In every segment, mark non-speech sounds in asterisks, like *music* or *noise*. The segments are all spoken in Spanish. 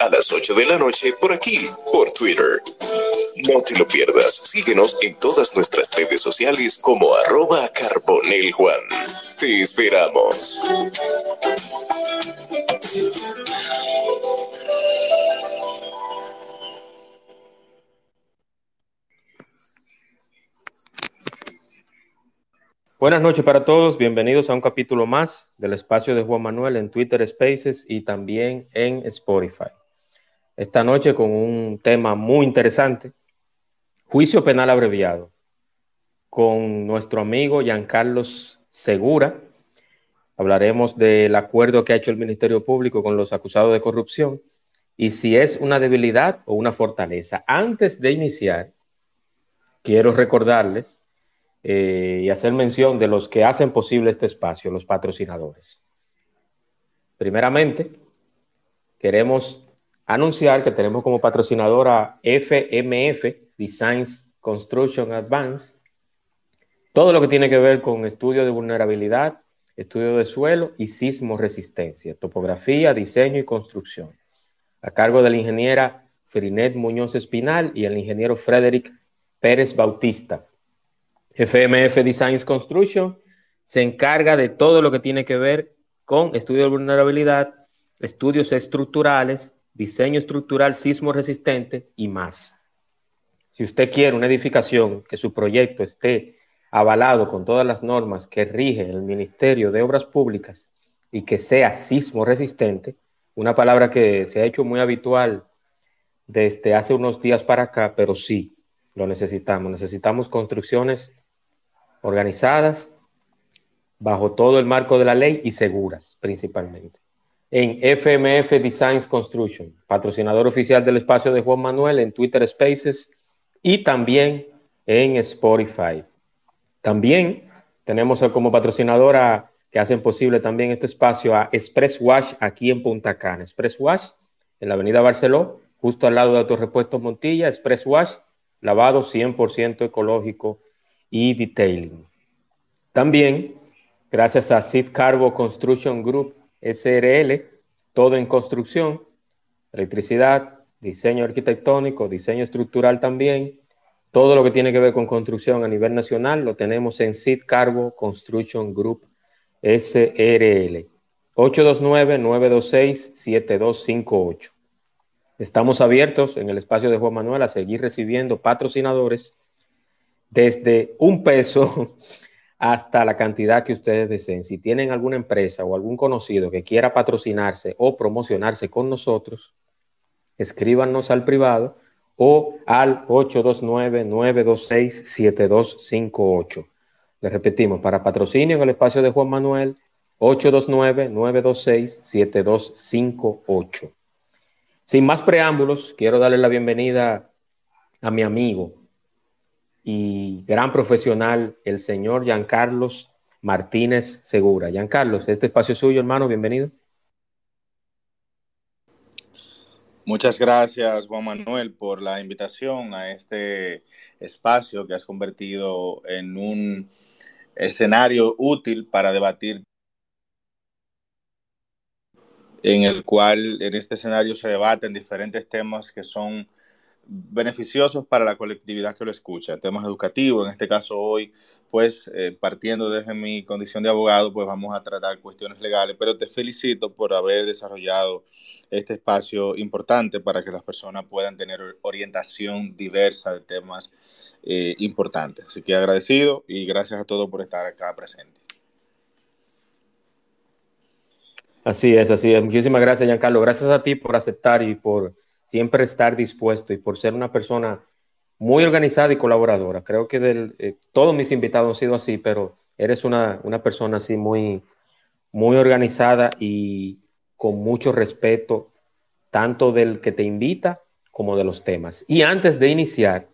a las 8 de la noche por aquí, por Twitter. No te lo pierdas, síguenos en todas nuestras redes sociales como arroba Carbonel Juan. Te esperamos. Buenas noches para todos, bienvenidos a un capítulo más del espacio de Juan Manuel en Twitter Spaces y también en Spotify. Esta noche con un tema muy interesante, juicio penal abreviado, con nuestro amigo Giancarlos Segura. Hablaremos del acuerdo que ha hecho el Ministerio Público con los acusados de corrupción y si es una debilidad o una fortaleza. Antes de iniciar, quiero recordarles eh, y hacer mención de los que hacen posible este espacio, los patrocinadores. Primeramente, queremos anunciar que tenemos como patrocinadora FMF, Designs Construction Advance, todo lo que tiene que ver con estudio de vulnerabilidad, estudio de suelo y sismo resistencia, topografía, diseño y construcción, a cargo de la ingeniera Frinet Muñoz Espinal y el ingeniero Frederick Pérez Bautista. FMF Designs Construction se encarga de todo lo que tiene que ver con estudio de vulnerabilidad, estudios estructurales, diseño estructural sismo resistente y más. Si usted quiere una edificación que su proyecto esté avalado con todas las normas que rige el Ministerio de Obras Públicas y que sea sismo resistente, una palabra que se ha hecho muy habitual desde hace unos días para acá, pero sí, lo necesitamos. Necesitamos construcciones organizadas, bajo todo el marco de la ley y seguras principalmente. En FMF Designs Construction, patrocinador oficial del espacio de Juan Manuel en Twitter Spaces y también en Spotify. También tenemos como patrocinadora que hacen posible también este espacio a Express Wash aquí en Punta Cana. Express Wash en la avenida Barceló, justo al lado de Autorepuestos Montilla. Express Wash, lavado 100% ecológico y detailing. También, gracias a Sid Carbo Construction Group SRL, todo en construcción, electricidad, diseño arquitectónico, diseño estructural también, todo lo que tiene que ver con construcción a nivel nacional lo tenemos en Sid Carbo Construction Group SRL. 829-926-7258. Estamos abiertos en el espacio de Juan Manuel a seguir recibiendo patrocinadores desde un peso hasta la cantidad que ustedes deseen. Si tienen alguna empresa o algún conocido que quiera patrocinarse o promocionarse con nosotros, escríbanos al privado o al 829-926-7258. Le repetimos, para patrocinio en el espacio de Juan Manuel, 829-926-7258. Sin más preámbulos, quiero darle la bienvenida a mi amigo, y gran profesional, el señor Giancarlos Martínez Segura. Giancarlos, este espacio es suyo, hermano, bienvenido. Muchas gracias, Juan Manuel, por la invitación a este espacio que has convertido en un escenario útil para debatir en el cual en este escenario se debaten diferentes temas que son beneficiosos para la colectividad que lo escucha, temas educativos, en este caso hoy, pues eh, partiendo desde mi condición de abogado, pues vamos a tratar cuestiones legales, pero te felicito por haber desarrollado este espacio importante para que las personas puedan tener orientación diversa de temas eh, importantes. Así que agradecido y gracias a todos por estar acá presente. Así es, así es. Muchísimas gracias, Giancarlo. Gracias a ti por aceptar y por siempre estar dispuesto y por ser una persona muy organizada y colaboradora. Creo que del, eh, todos mis invitados han sido así, pero eres una, persona así muy, muy organizada y con mucho respeto, tanto del que te invita como de los temas. Y antes de iniciar,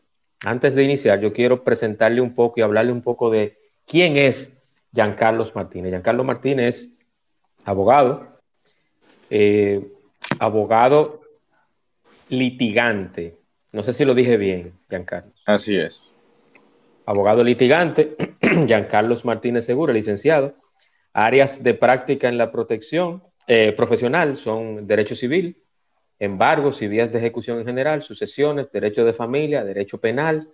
antes de iniciar, yo quiero presentarle un poco y hablarle un poco de quién es Giancarlos Martínez. Giancarlo Martínez es abogado, eh, abogado litigante. No sé si lo dije bien, Giancarlo. Así es. Abogado litigante, *clears throat* Giancarlos Martínez Segura, licenciado. Áreas de práctica en la protección eh, profesional son derecho civil, embargos y vías de ejecución en general, sucesiones, derecho de familia, derecho penal,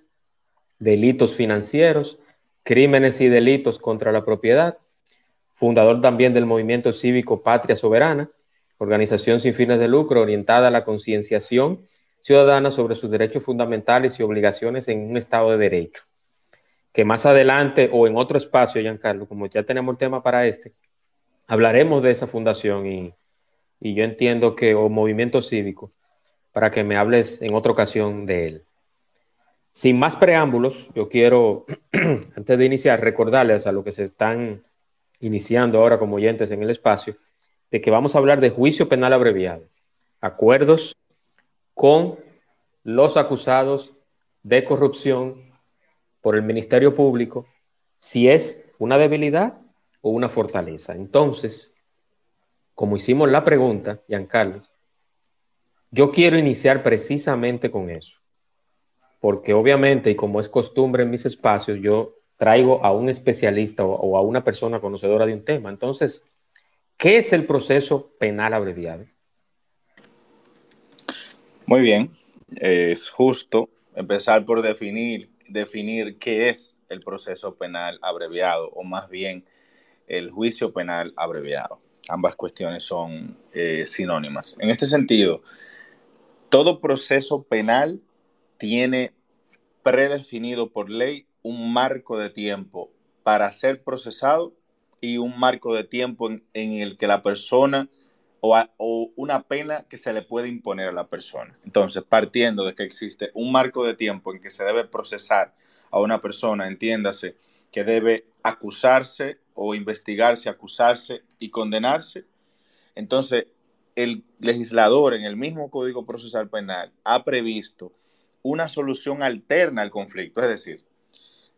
delitos financieros, crímenes y delitos contra la propiedad, fundador también del movimiento cívico Patria Soberana, organización sin fines de lucro orientada a la concienciación ciudadana sobre sus derechos fundamentales y obligaciones en un Estado de Derecho. Que más adelante o en otro espacio, Giancarlo, como ya tenemos el tema para este, hablaremos de esa fundación y, y yo entiendo que, o movimiento cívico, para que me hables en otra ocasión de él. Sin más preámbulos, yo quiero, *clears throat* antes de iniciar, recordarles a los que se están iniciando ahora como oyentes en el espacio, de que vamos a hablar de juicio penal abreviado, acuerdos con los acusados de corrupción por el Ministerio Público, si es una debilidad o una fortaleza. Entonces, como hicimos la pregunta, Giancarlo, yo quiero iniciar precisamente con eso, porque obviamente, y como es costumbre en mis espacios, yo traigo a un especialista o, a una persona conocedora de un tema. Entonces, ¿qué es el proceso penal abreviado? Muy bien, es justo empezar por definir, definir qué es el proceso penal abreviado o más bien el juicio penal abreviado. Ambas cuestiones son eh, sinónimas. En este sentido, todo proceso penal tiene predefinido por ley un marco de tiempo para ser procesado y un marco de tiempo en, el que la persona o, o, una pena que se le puede imponer a la persona. Entonces, partiendo de que existe un marco de tiempo en que se debe procesar a una persona, entiéndase que debe acusarse o investigarse, acusarse y condenarse, entonces el legislador en el mismo Código Procesal Penal ha previsto una solución alterna al conflicto, es decir,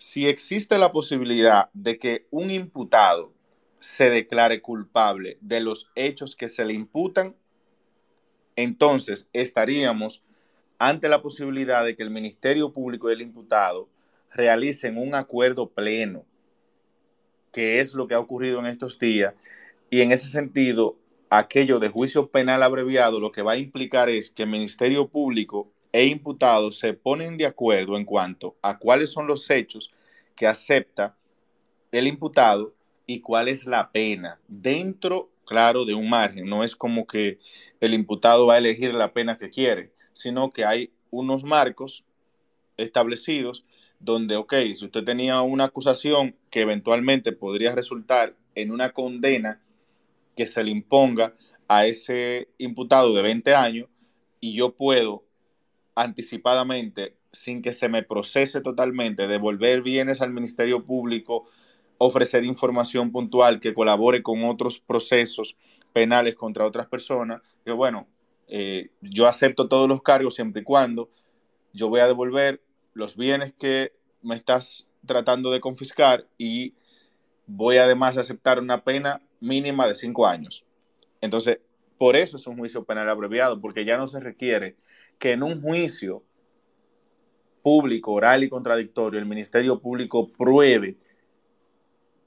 si existe la posibilidad de que un imputado se declare culpable de los hechos que se le imputan, entonces estaríamos ante la posibilidad de que el Ministerio Público y el imputado realicen un acuerdo pleno, que es lo que ha ocurrido en estos días, y en ese sentido, aquello de juicio penal abreviado lo que va a implicar es que el Ministerio Público e imputados se ponen de acuerdo en cuanto a cuáles son los hechos que acepta el imputado y cuál es la pena dentro, claro, de un margen. No es como que el imputado va a elegir la pena que quiere, sino que hay unos marcos establecidos donde, ok, si usted tenía una acusación que eventualmente podría resultar en una condena que se le imponga a ese imputado de 20 años y yo puedo anticipadamente, sin que se me procese totalmente, devolver bienes al Ministerio Público, ofrecer información puntual que colabore con otros procesos penales contra otras personas, que bueno, eh, yo acepto todos los cargos siempre y cuando yo voy a devolver los bienes que me estás tratando de confiscar y voy además a aceptar una pena mínima de cinco años. Entonces, por eso es un juicio penal abreviado, porque ya no se requiere que en un juicio público, oral y contradictorio, el Ministerio Público pruebe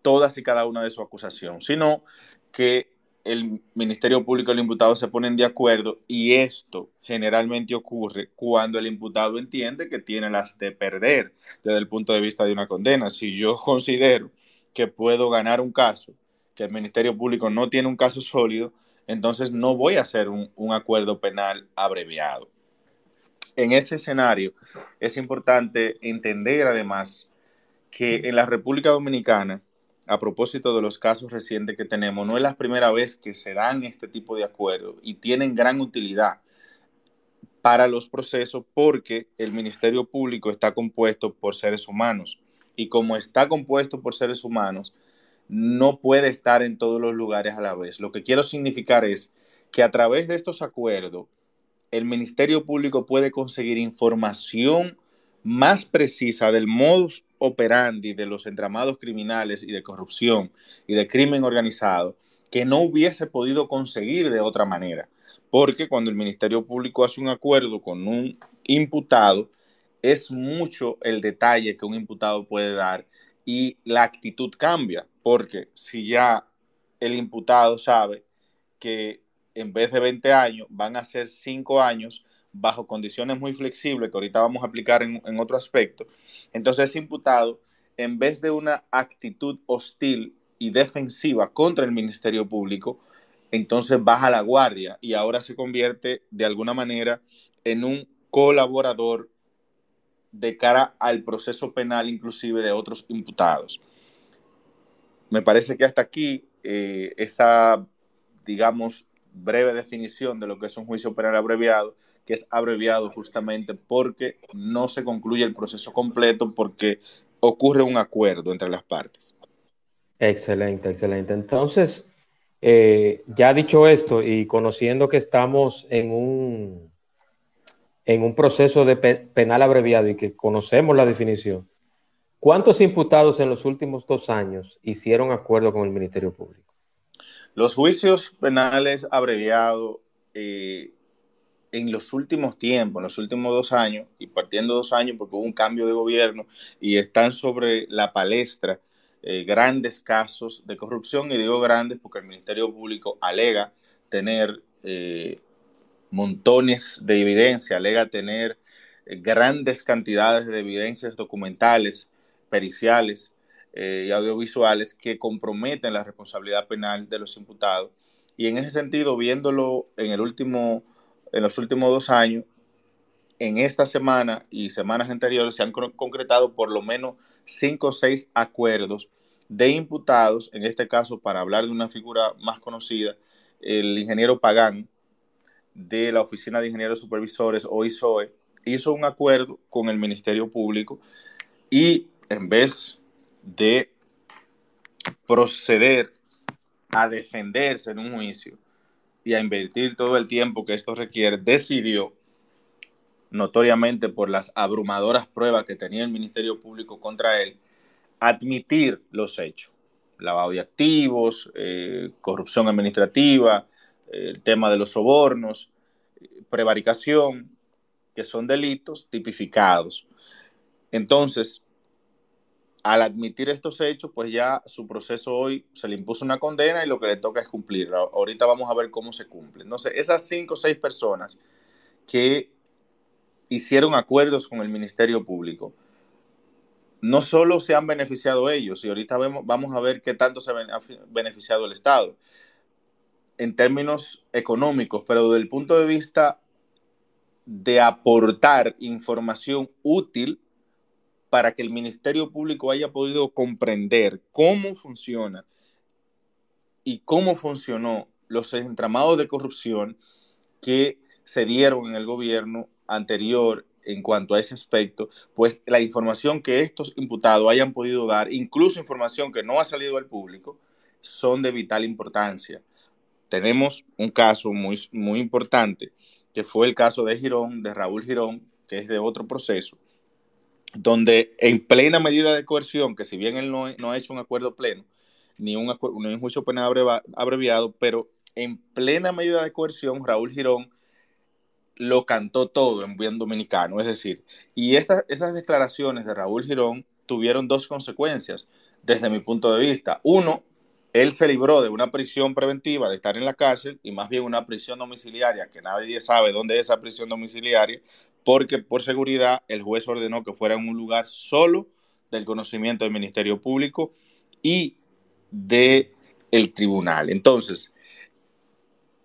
todas y cada una de su acusación, sino que el Ministerio Público y el imputado se ponen de acuerdo y esto generalmente ocurre cuando el imputado entiende que tiene las de perder desde el punto de vista de una condena. Si yo considero que puedo ganar un caso, que el Ministerio Público no tiene un caso sólido, entonces no voy a hacer un, un acuerdo penal abreviado en ese escenario es importante entender además que en la República Dominicana, a propósito de los casos recientes que tenemos, no es la primera vez que se dan este tipo de acuerdos y tienen gran utilidad para los procesos porque el Ministerio Público está compuesto por seres humanos y como está compuesto por seres humanos, no puede estar en todos los lugares a la vez. Lo que quiero significar es que a través de estos acuerdos, el Ministerio Público puede conseguir información más precisa del modus operandi de los entramados criminales y de corrupción y de crimen organizado que no hubiese podido conseguir de otra manera. Porque cuando el Ministerio Público hace un acuerdo con un imputado, es mucho el detalle que un imputado puede dar y la actitud cambia. Porque si ya el imputado sabe que en vez de 20 años, van a ser 5 años bajo condiciones muy flexibles que ahorita vamos a aplicar en, otro aspecto. Entonces, ese imputado, en vez de una actitud hostil y defensiva contra el Ministerio Público, entonces baja la guardia y ahora se convierte de alguna manera en un colaborador de cara al proceso penal inclusive de otros imputados. Me parece que hasta aquí eh, esta, digamos, breve definición de lo que es un juicio penal abreviado, que es abreviado justamente porque no se concluye el proceso completo, porque ocurre un acuerdo entre las partes. Excelente, excelente. Entonces, eh, ya dicho esto y conociendo que estamos en un, en un proceso de penal abreviado y que conocemos la definición, ¿cuántos imputados en los últimos dos años hicieron acuerdo con el Ministerio Público? Los juicios penales abreviados eh, en los últimos tiempos, en los últimos dos años, y partiendo dos años porque hubo un cambio de gobierno y están sobre la palestra eh, grandes casos de corrupción, y digo grandes porque el Ministerio Público alega tener eh, montones de evidencia, alega tener grandes cantidades de evidencias documentales, periciales y audiovisuales que comprometen la responsabilidad penal de los imputados. Y en ese sentido, viéndolo en, el último, en los últimos dos años, en esta semana y semanas anteriores se han concretado por lo menos cinco o seis acuerdos de imputados, en este caso para hablar de una figura más conocida, el ingeniero Pagán de la Oficina de Ingenieros Supervisores o ISOE hizo un acuerdo con el Ministerio Público y en vez de proceder a defenderse en un juicio y a invertir todo el tiempo que esto requiere, decidió notoriamente por las abrumadoras pruebas que tenía el Ministerio Público contra él, admitir los hechos. Lavado de activos, eh, corrupción administrativa, el tema de los sobornos, prevaricación, que son delitos tipificados. Entonces, al admitir estos hechos, pues ya su proceso hoy se le impuso una condena y lo que le toca es cumplir. Ahorita vamos a ver cómo se cumple. Entonces, esas cinco o seis personas que hicieron acuerdos con el Ministerio Público, no solo se han beneficiado ellos, y ahorita vamos a ver qué tanto se ha beneficiado el Estado en términos económicos, pero desde el punto de vista de aportar información útil para que el Ministerio Público haya podido comprender cómo funciona y cómo funcionó los entramados de corrupción que se dieron en el gobierno anterior en cuanto a ese aspecto, pues la información que estos imputados hayan podido dar, incluso información que no ha salido al público, son de vital importancia. Tenemos un caso muy, muy importante, que fue el caso de Girón, de Raúl Girón, que es de otro proceso, donde en plena medida de coerción, que si bien él no, ha hecho un acuerdo pleno, ni un, ni un juicio penal abreviado, pero en plena medida de coerción, Raúl Girón lo cantó todo en buen dominicano. Es decir, y esas declaraciones de Raúl Girón tuvieron dos consecuencias desde mi punto de vista. Uno, él se libró de una prisión preventiva, de estar en la cárcel, y más bien una prisión domiciliaria, que nadie sabe dónde es esa prisión domiciliaria, porque por seguridad el juez ordenó que fuera en un lugar solo del conocimiento del Ministerio Público y de el tribunal. Entonces,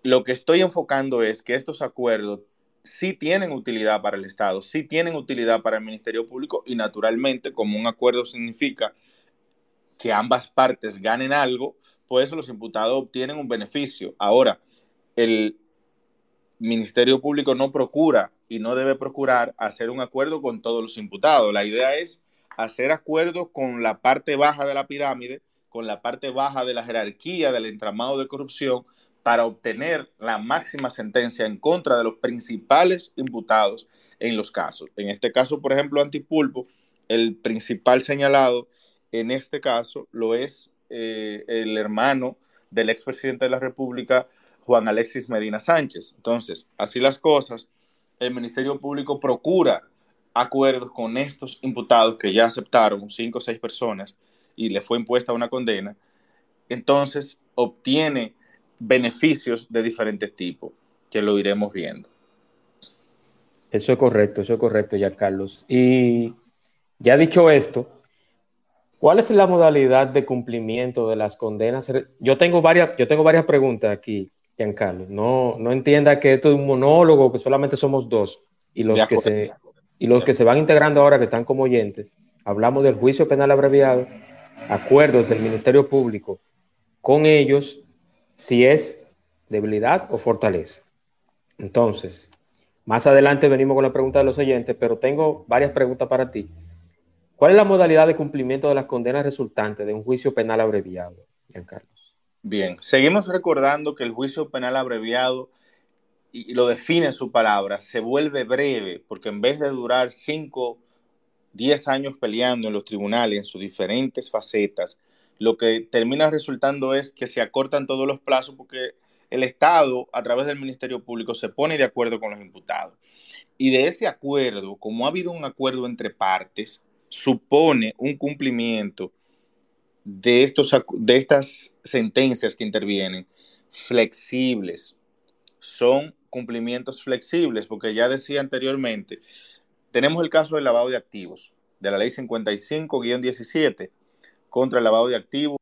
lo que estoy enfocando es que estos acuerdos sí tienen utilidad para el Estado, sí tienen utilidad para el Ministerio Público y naturalmente como un acuerdo significa que ambas partes ganen algo, pues los imputados obtienen un beneficio. Ahora, el Ministerio Público no procura y no debe procurar hacer un acuerdo con todos los imputados. La idea es hacer acuerdos con la parte baja de la pirámide, con la parte baja de la jerarquía del entramado de corrupción, para obtener la máxima sentencia en contra de los principales imputados en los casos. En este caso, por ejemplo, Antipulpo, el principal señalado en este caso lo es eh, el hermano del expresidente de la República, Juan Alexis Medina Sánchez. Entonces, así las cosas, el Ministerio Público procura acuerdos con estos imputados que ya aceptaron, cinco o seis personas, y le fue impuesta una condena. Entonces, obtiene beneficios de diferentes tipos, que lo iremos viendo. Eso es correcto, eso es correcto, ya Carlos. Y ya dicho esto, ¿cuál es la modalidad de cumplimiento de las condenas? Yo tengo varias, yo tengo varias preguntas aquí, Giancarlo. No, no entienda que esto es un monólogo, que solamente somos dos. Y los, que se, y los que se van integrando ahora, que están como oyentes, hablamos del juicio penal abreviado, acuerdos del Ministerio Público con ellos, si es debilidad o fortaleza. Entonces, más adelante venimos con la pregunta de los oyentes, pero tengo varias preguntas para ti. ¿Cuál es la modalidad de cumplimiento de las condenas resultantes de un juicio penal abreviado, Carlos? Bien, seguimos recordando que el juicio penal abreviado, y lo define su palabra, se vuelve breve, porque en vez de durar 5, 10 años peleando en los tribunales en sus diferentes facetas, lo que termina resultando es que se acortan todos los plazos porque el Estado, a través del Ministerio Público, se pone de acuerdo con los imputados. Y de ese acuerdo, como ha habido un acuerdo entre partes, supone un cumplimiento de, estos, de estas sentencias que intervienen flexibles. Son cumplimientos flexibles, porque ya decía anteriormente, tenemos el caso del lavado de activos, de la ley 55-17 contra el lavado de activos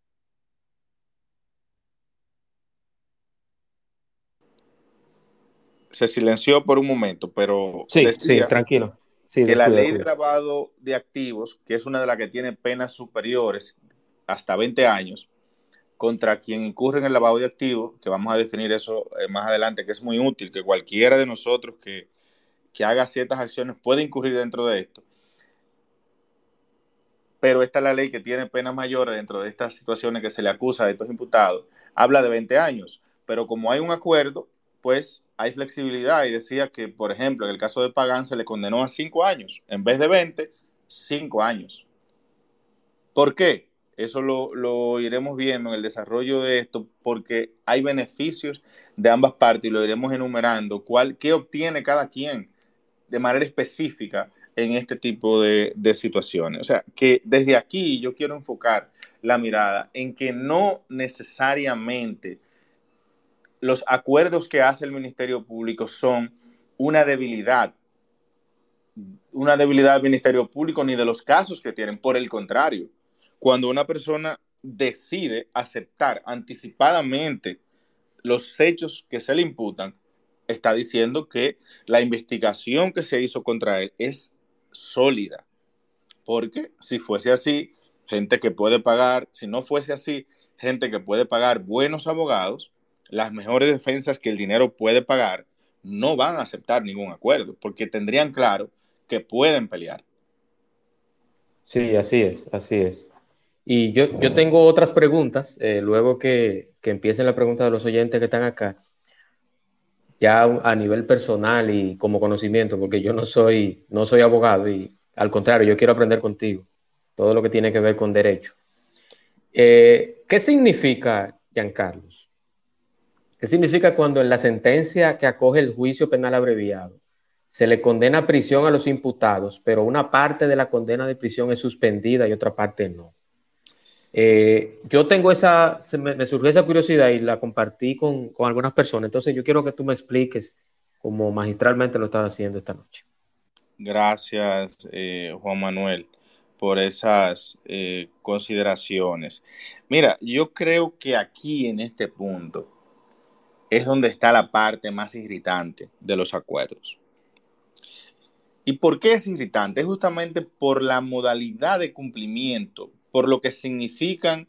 se silenció por un momento, pero sí, sí, tranquilo. que la ley de lavado de activos, que es una de las que tiene penas superiores hasta 20 años, contra quien incurre en el lavado de activos, que vamos a definir eso eh, más adelante, que es muy útil, que cualquiera de nosotros que, que haga ciertas acciones puede incurrir dentro de esto. Pero esta es la ley que tiene penas mayores dentro de estas situaciones que se le acusa a estos imputados. Habla de 20 años, pero como hay un acuerdo, pues hay flexibilidad y decía que, por ejemplo, en el caso de Pagán se le condenó a cinco años, en vez de 20, cinco años. ¿Por qué? Eso lo, iremos viendo en el desarrollo de esto, porque hay beneficios de ambas partes y lo iremos enumerando. ¿Cuál, ¿Qué obtiene cada quien de manera específica en este tipo de, de situaciones? O sea, que desde aquí yo quiero enfocar la mirada en que no necesariamente los acuerdos que hace el Ministerio Público son una debilidad, una debilidad del Ministerio Público ni de los casos que tienen. Por el contrario, cuando una persona decide aceptar anticipadamente los hechos que se le imputan, está diciendo que la investigación que se hizo contra él es sólida. Porque si fuese así, gente que puede pagar, si no fuese así, gente que puede pagar buenos abogados, las mejores defensas que el dinero puede pagar, no van a aceptar ningún acuerdo, porque tendrían claro que pueden pelear. Sí, así es, así es. Y yo, yo tengo otras preguntas, eh, luego que, que empiecen la pregunta de los oyentes que están acá, ya a nivel personal y como conocimiento, porque yo no soy, no soy abogado y al contrario, yo quiero aprender contigo todo lo que tiene que ver con derecho. Eh, ¿Qué significa, Giancarlos, ¿Qué significa cuando en la sentencia que acoge el juicio penal abreviado se le condena a prisión a los imputados, pero una parte de la condena de prisión es suspendida y otra parte no? Eh, yo tengo esa, me, surgió esa curiosidad y la compartí con, algunas personas, entonces yo quiero que tú me expliques cómo magistralmente lo estás haciendo esta noche. Gracias, eh, Juan Manuel, por esas eh, consideraciones. Mira, yo creo que aquí en este punto, es donde está la parte más irritante de los acuerdos. ¿Y por qué es irritante? Es justamente por la modalidad de cumplimiento, por lo que significan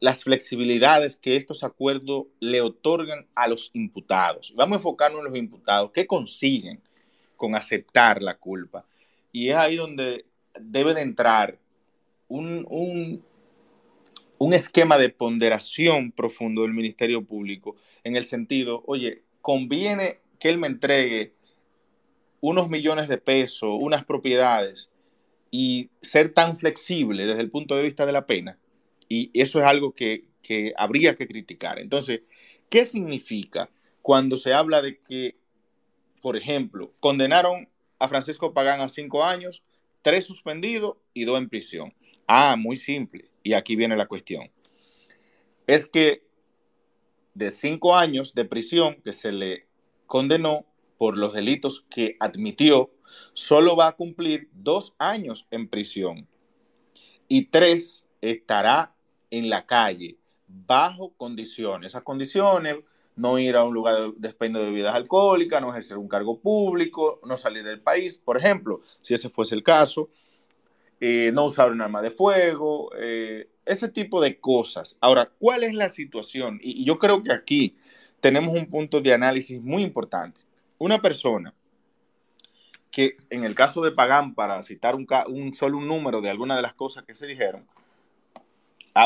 las flexibilidades que estos acuerdos le otorgan a los imputados. Vamos a enfocarnos en los imputados. ¿Qué consiguen con aceptar la culpa? Y es ahí donde debe de entrar un, un, un esquema de ponderación profundo del Ministerio Público en el sentido, oye, conviene que él me entregue unos millones de pesos, unas propiedades y ser tan flexible desde el punto de vista de la pena. Y eso es algo que, que habría que criticar. Entonces, ¿qué significa cuando se habla de que, por ejemplo, condenaron a Francisco Pagán a cinco años, tres suspendidos y dos en prisión? Ah, muy simple y aquí viene la cuestión, es que de cinco años de prisión que se le condenó por los delitos que admitió, solo va a cumplir dos años en prisión y tres estará en la calle bajo condiciones. Esas condiciones, no ir a un lugar de de bebidas alcohólicas, no ejercer un cargo público, no salir del país, por ejemplo, si ese fuese el caso, eh, no usar un arma de fuego, eh, ese tipo de cosas. Ahora, ¿cuál es la situación? Y, yo creo que aquí tenemos un punto de análisis muy importante. Una persona que en el caso de Pagán, para citar un, solo un número de alguna de las cosas que se dijeron,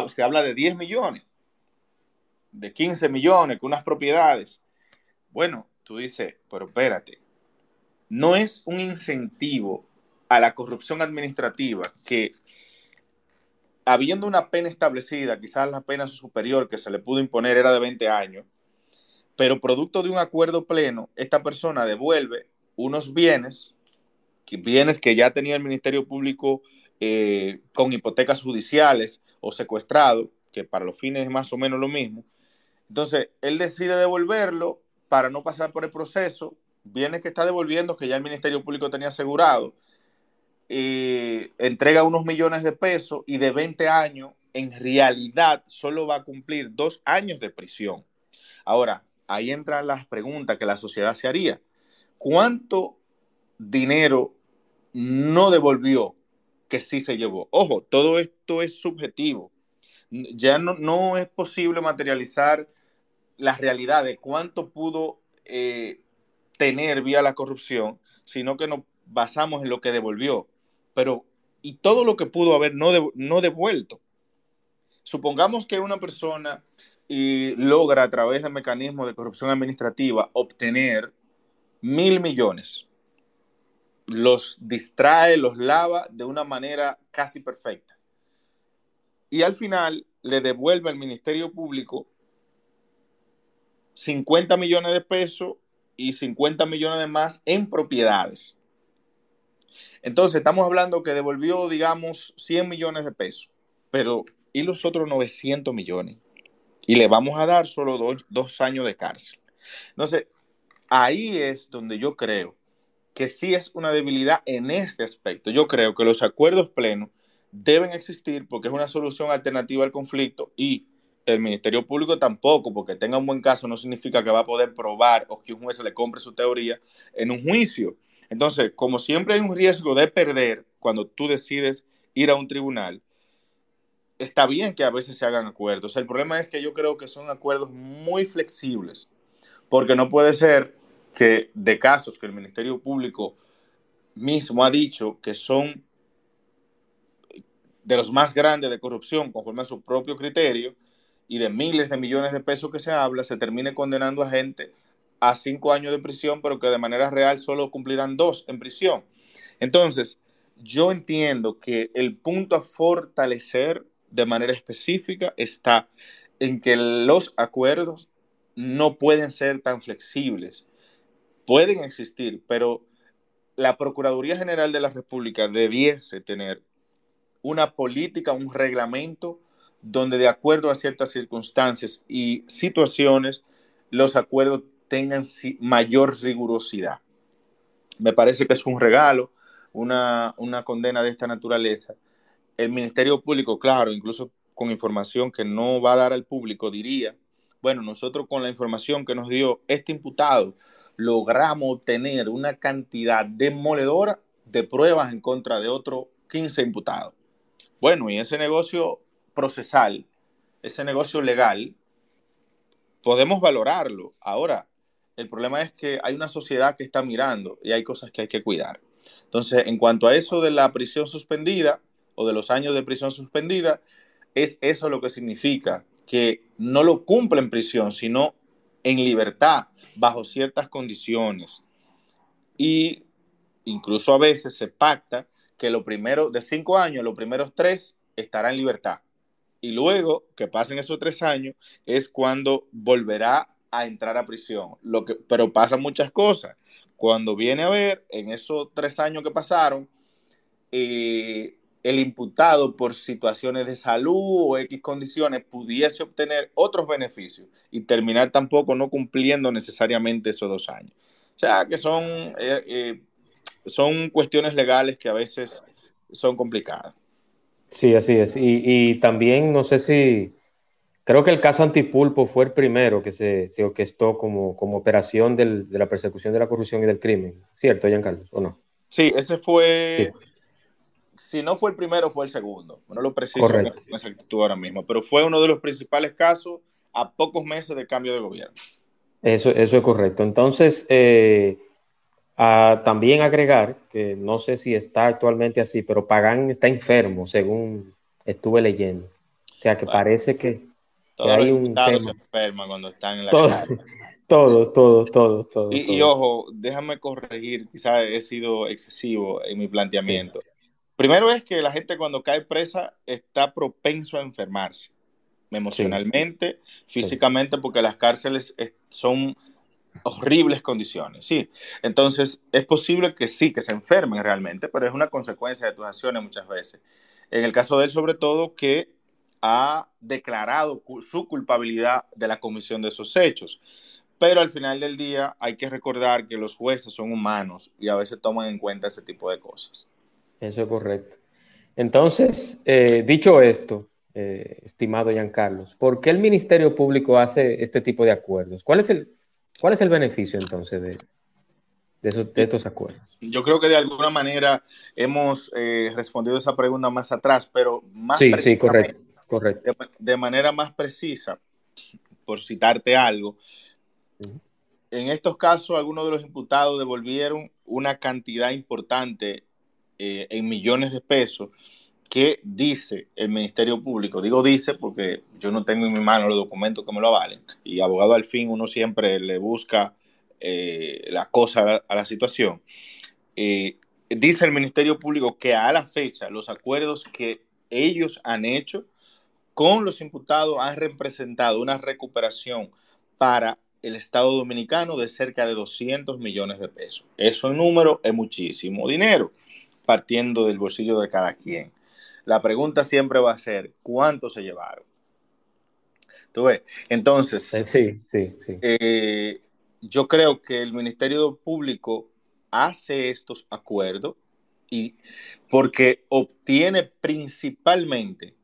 se habla de 10 millones, de 15 millones, con unas propiedades. Bueno, tú dices, pero espérate, no es un incentivo a la corrupción administrativa que habiendo una pena establecida, quizás la pena superior que se le pudo imponer era de 20 años, pero producto de un acuerdo pleno, esta persona devuelve unos bienes, bienes que ya tenía el Ministerio Público eh, con hipotecas judiciales o secuestrado, que para los fines es más o menos lo mismo. Entonces, él decide devolverlo para no pasar por el proceso, bienes que está devolviendo que ya el Ministerio Público tenía asegurado, entrega unos millones de pesos y de 20 años, en realidad solo va a cumplir dos años de prisión. Ahora, ahí entran las preguntas que la sociedad se haría. ¿Cuánto dinero no devolvió que sí se llevó? Ojo, todo esto es subjetivo. Ya no, no es posible materializar la realidad de cuánto pudo eh, tener vía la corrupción, sino que nos basamos en lo que devolvió pero y todo lo que pudo haber no, no devuelto. Supongamos que una persona y logra a través de mecanismos de corrupción administrativa obtener mil millones. Los distrae, los lava de una manera casi perfecta. Y al final le devuelve al Ministerio Público 50 millones de pesos y 50 millones de más en propiedades. Entonces, estamos hablando que devolvió, digamos, 100 millones de pesos, pero ¿y los otros 900 millones? Y le vamos a dar solo dos, años de cárcel. Entonces, ahí es donde yo creo que sí es una debilidad en este aspecto. Yo creo que los acuerdos plenos deben existir porque es una solución alternativa al conflicto y el Ministerio Público tampoco, porque tenga un buen caso, no significa que va a poder probar o que un juez le compre su teoría en un juicio. Entonces, como siempre hay un riesgo de perder cuando tú decides ir a un tribunal, está bien que a veces se hagan acuerdos. El problema es que yo creo que son acuerdos muy flexibles, porque no puede ser que de casos que el Ministerio Público mismo ha dicho que son de los más grandes de corrupción conforme a su propio criterio y de miles de millones de pesos que se habla, se termine condenando a gente a cinco años de prisión, pero que de manera real solo cumplirán dos en prisión. Entonces, yo entiendo que el punto a fortalecer de manera específica está en que los acuerdos no pueden ser tan flexibles. Pueden existir, pero la Procuraduría General de la República debiese tener una política, un reglamento donde de acuerdo a ciertas circunstancias y situaciones, los acuerdos tengan mayor rigurosidad. Me parece que es un regalo, una, condena de esta naturaleza. El Ministerio Público, claro, incluso con información que no va a dar al público, diría, bueno, nosotros con la información que nos dio este imputado, logramos obtener una cantidad demoledora de pruebas en contra de otros 15 imputados. Bueno, y ese negocio procesal, ese negocio legal, podemos valorarlo. Ahora, el problema es que hay una sociedad que está mirando y hay cosas que hay que cuidar. Entonces, en cuanto a eso de la prisión suspendida o de los años de prisión suspendida, es eso lo que significa que no lo cumple en prisión, sino en libertad, bajo ciertas condiciones. Y incluso a veces se pacta que lo primero de cinco años, los primeros tres, estará en libertad. Y luego que pasen esos tres años es cuando volverá a entrar a prisión. Lo que, pero pasan muchas cosas. Cuando viene a ver, en esos tres años que pasaron, eh, el imputado por situaciones de salud o X condiciones pudiese obtener otros beneficios y terminar tampoco no cumpliendo necesariamente esos dos años. O sea, que son, eh, eh, son cuestiones legales que a veces son complicadas. Sí, así es. Y, también no sé si, creo que el caso Antipulpo fue el primero que se, se orquestó como, como operación de la persecución de la corrupción y del crimen. ¿Cierto, Giancarlo? ¿O no? Sí, ese fue si no fue el primero, fue el segundo. No lo preciso con exactitud ahora mismo, pero fue uno de los principales casos a pocos meses de cambio de gobierno. Eso, eso es correcto. Entonces, eh, también agregar, que no sé si está actualmente así, pero Pagán está enfermo, según estuve leyendo. O sea, que parece que, hay un tema. se enferman cuando están en la Todos, *laughs* todos, todos, todos. Y, ojo, déjame corregir, quizás he sido excesivo en mi planteamiento. Primero es que la gente cuando cae presa está propenso a enfermarse emocionalmente, físicamente, porque las cárceles son horribles condiciones, sí. Entonces, es posible que sí, que se enfermen realmente, pero es una consecuencia de tus acciones muchas veces. En el caso de él, sobre todo, que ha declarado su culpabilidad de la comisión de esos hechos. Pero al final del día hay que recordar que los jueces son humanos y a veces toman en cuenta ese tipo de cosas. Eso es correcto. Entonces, eh, dicho esto, eh, estimado Giancarlos, ¿por qué el Ministerio Público hace este tipo de acuerdos? ¿Cuál es el, cuál es el beneficio entonces de, de, estos acuerdos? Yo creo que de alguna manera hemos eh, respondido esa pregunta más atrás, pero más sí, sí, correcto, correcto. De, manera más precisa, por citarte algo, en estos casos algunos de los imputados devolvieron una cantidad importante eh, en millones de pesos que dice el Ministerio Público. Digo dice porque yo no tengo en mi mano los documentos que me lo avalen. Y abogado al fin uno siempre le busca eh, la cosa a la, situación. Eh, dice el Ministerio Público que a la fecha los acuerdos que ellos han hecho con los imputados han representado una recuperación para el Estado Dominicano de cerca de 200 millones de pesos. Eso en número es muchísimo dinero partiendo del bolsillo de cada quien. La pregunta siempre va a ser, ¿cuánto se llevaron? ¿Tú ves? Entonces, eh, sí, sí, sí. Eh, yo creo que el Ministerio Público hace estos acuerdos y porque obtiene principalmente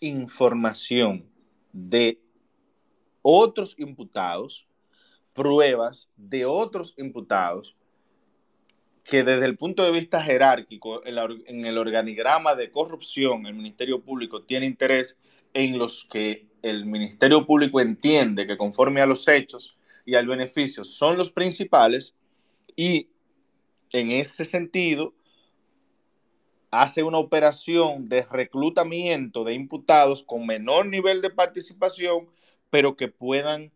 información de otros imputados, pruebas de otros imputados que desde el punto de vista jerárquico, en el organigrama de corrupción, el Ministerio Público tiene interés en los que el Ministerio Público entiende que conforme a los hechos y al beneficio son los principales y en ese sentido hace una operación de reclutamiento de imputados con menor nivel de participación, pero que puedan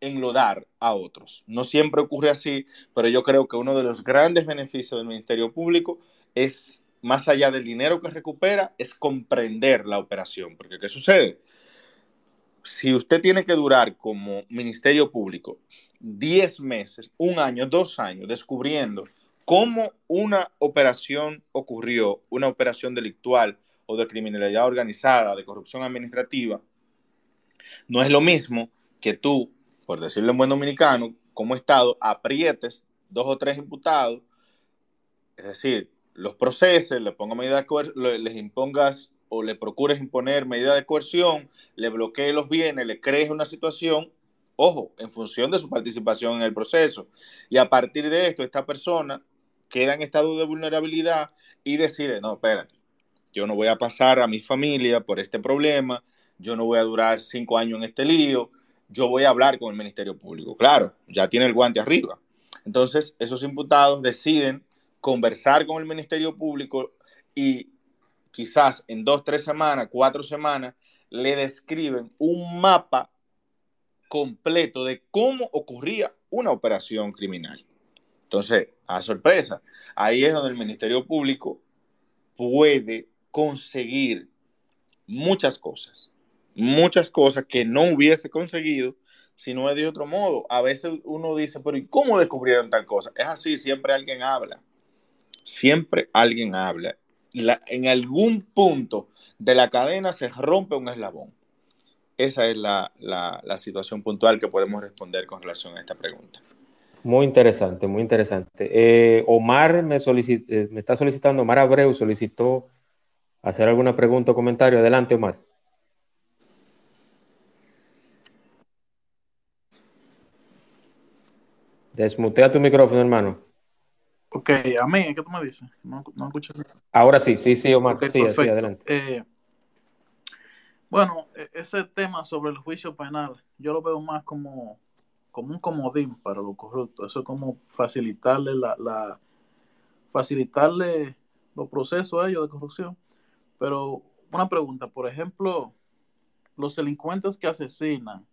enlodar a otros. No siempre ocurre así, pero yo creo que uno de los grandes beneficios del Ministerio Público es, más allá del dinero que recupera, es comprender la operación. Porque ¿qué sucede? Si usted tiene que durar como Ministerio Público 10 meses, un año, dos años, descubriendo cómo una operación ocurrió, una operación delictual o de criminalidad organizada, de corrupción administrativa, no es lo mismo que tú por decirlo en buen dominicano, como Estado, aprietes dos o tres imputados, es decir, los proceses, le ponga medida de les impongas o le procures imponer medida de coerción, le bloquees los bienes, le crees una situación, ojo, en función de su participación en el proceso. Y a partir de esto, esta persona queda en estado de vulnerabilidad y decide, no, espérate, yo no voy a pasar a mi familia por este problema, yo no voy a durar cinco años en este lío, yo voy a hablar con el Ministerio Público. Claro, ya tiene el guante arriba. Entonces, esos imputados deciden conversar con el Ministerio Público y quizás en dos, tres semanas, cuatro semanas, le describen un mapa completo de cómo ocurría una operación criminal. Entonces, a sorpresa, ahí es donde el Ministerio Público puede conseguir muchas cosas muchas cosas que no hubiese conseguido si no es de otro modo. A veces uno dice, pero ¿y cómo descubrieron tal cosa? Es así, siempre alguien habla. Siempre alguien habla. en algún punto de la cadena se rompe un eslabón. Esa es la, situación puntual que podemos responder con relación a esta pregunta. Muy interesante, muy interesante. Eh, Omar me, eh, me está solicitando, Omar Abreu solicitó hacer alguna pregunta o comentario. Adelante, Omar. Desmutea tu micrófono, hermano. Ok, a mí, ¿qué tú me dices? No, no escucho Ahora sí, sí, sí, Omar. sí, sí, adelante. Eh, bueno, e, ese tema sobre el juicio penal, yo lo veo más como, como un comodín para los corruptos. Eso es como facilitarle la, la facilitarle los procesos a ellos de corrupción. Pero una pregunta, por ejemplo, los delincuentes que asesinan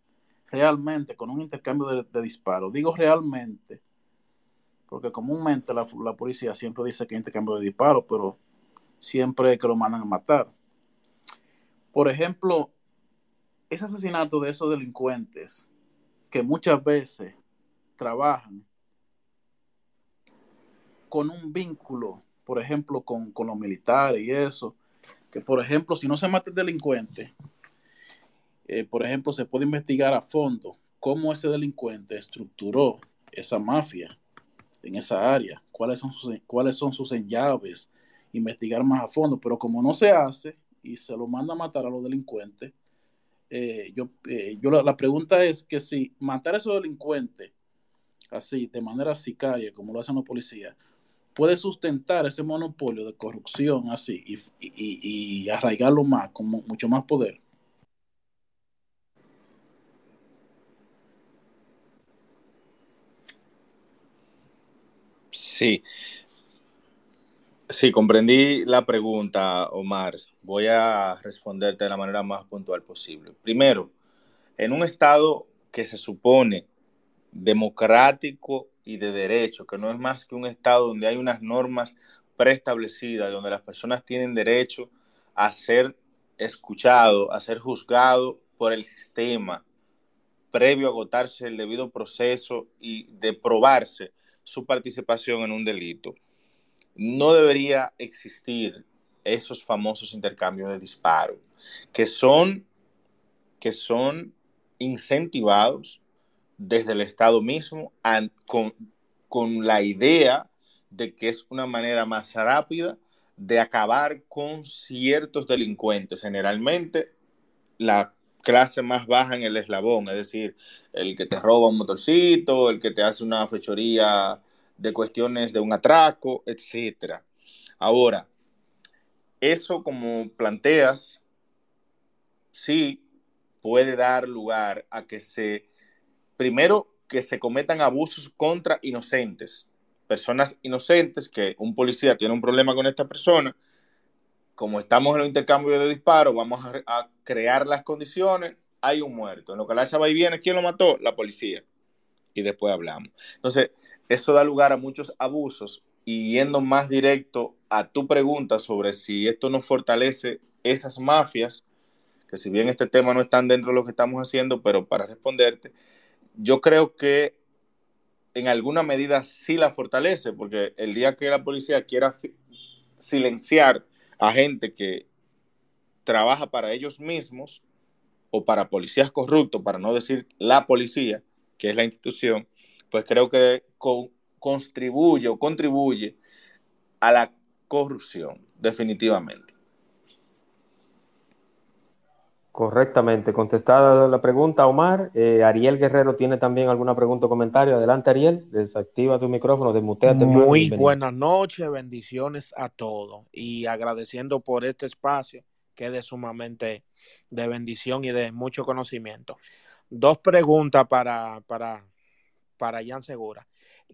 realmente con un intercambio de, disparos, digo realmente, porque comúnmente la, policía siempre dice que hay intercambio de disparos, pero siempre que lo mandan a matar. Por ejemplo, ese asesinato de esos delincuentes que muchas veces trabajan con un vínculo, por ejemplo, con, con los militares y eso, que por ejemplo, si no se mata el delincuente, eh, por ejemplo, se puede investigar a fondo cómo ese delincuente estructuró esa mafia en esa área, cuáles son sus, cuáles son sus llaves, investigar más a fondo, pero como no se hace y se lo manda a matar a los delincuentes, eh, yo, eh, yo la, pregunta es que si matar a esos delincuentes así, de manera sicaria, como lo hacen los policías, puede sustentar ese monopolio de corrupción así y, arraigarlo más, con mucho más poder. Sí. Sí, comprendí la pregunta, Omar. Voy a responderte de la manera más puntual posible. Primero, en un estado que se supone democrático y de derecho, que no es más que un Estado donde hay unas normas preestablecidas, donde las personas tienen derecho a ser escuchado, a ser juzgado por el sistema, previo a agotarse el debido proceso y de probarse su participación en un delito. No debería existir esos famosos intercambios de disparos, que son, que son incentivados desde el Estado mismo con, con la idea de que es una manera más rápida de acabar con ciertos delincuentes, generalmente la clase más baja en el eslabón, es decir, el que te roba un motorcito, el que te hace una fechoría de cuestiones de un atraco, etc. Ahora, eso como planteas, sí puede dar lugar a que se primero, que se cometan abusos contra inocentes, personas inocentes, que un policía tiene un problema con esta persona, como estamos en el intercambio de disparos, vamos a, crear las condiciones, hay un muerto. En lo que la va y viene, ¿quién lo mató? La policía. Y después hablamos. Entonces, eso da lugar a muchos abusos y yendo más directo a tu pregunta sobre si esto nos fortalece esas mafias, que si bien este tema no está dentro de lo que estamos haciendo, pero para responderte, yo creo que en alguna medida sí la fortalece, porque el día que la policía quiera silenciar a gente que trabaja para ellos mismos o para policías corruptos, para no decir la policía, que es la institución, pues creo que contribuye o contribuye a la corrupción, definitivamente. Correctamente, contestada la pregunta, Omar. Eh, Ariel Guerrero tiene también alguna pregunta o comentario. Adelante, Ariel, desactiva tu micrófono, desmuteate. Muy buenas noches, bendiciones a todos y agradeciendo por este espacio que es de sumamente de bendición y de mucho conocimiento. Dos preguntas para, para, para Jan Segura.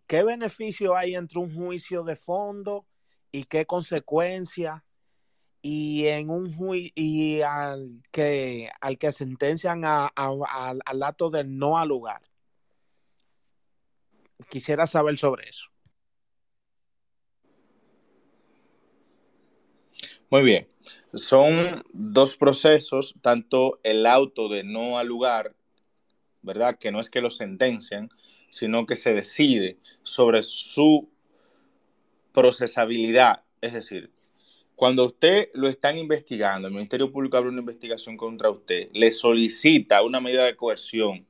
¿Qué beneficio hay entre un juicio de fondo y qué consecuencias y en un y al que al que sentencian al acto de no al lugar. Quisiera saber sobre eso. Muy bien. Son dos procesos, tanto el auto de no al lugar, ¿verdad? Que no es que lo sentencian, sino que se decide sobre su procesabilidad. Es decir, Cuando usted lo están investigando, el Ministerio Público abre una investigación contra usted, le solicita una medida de coerción,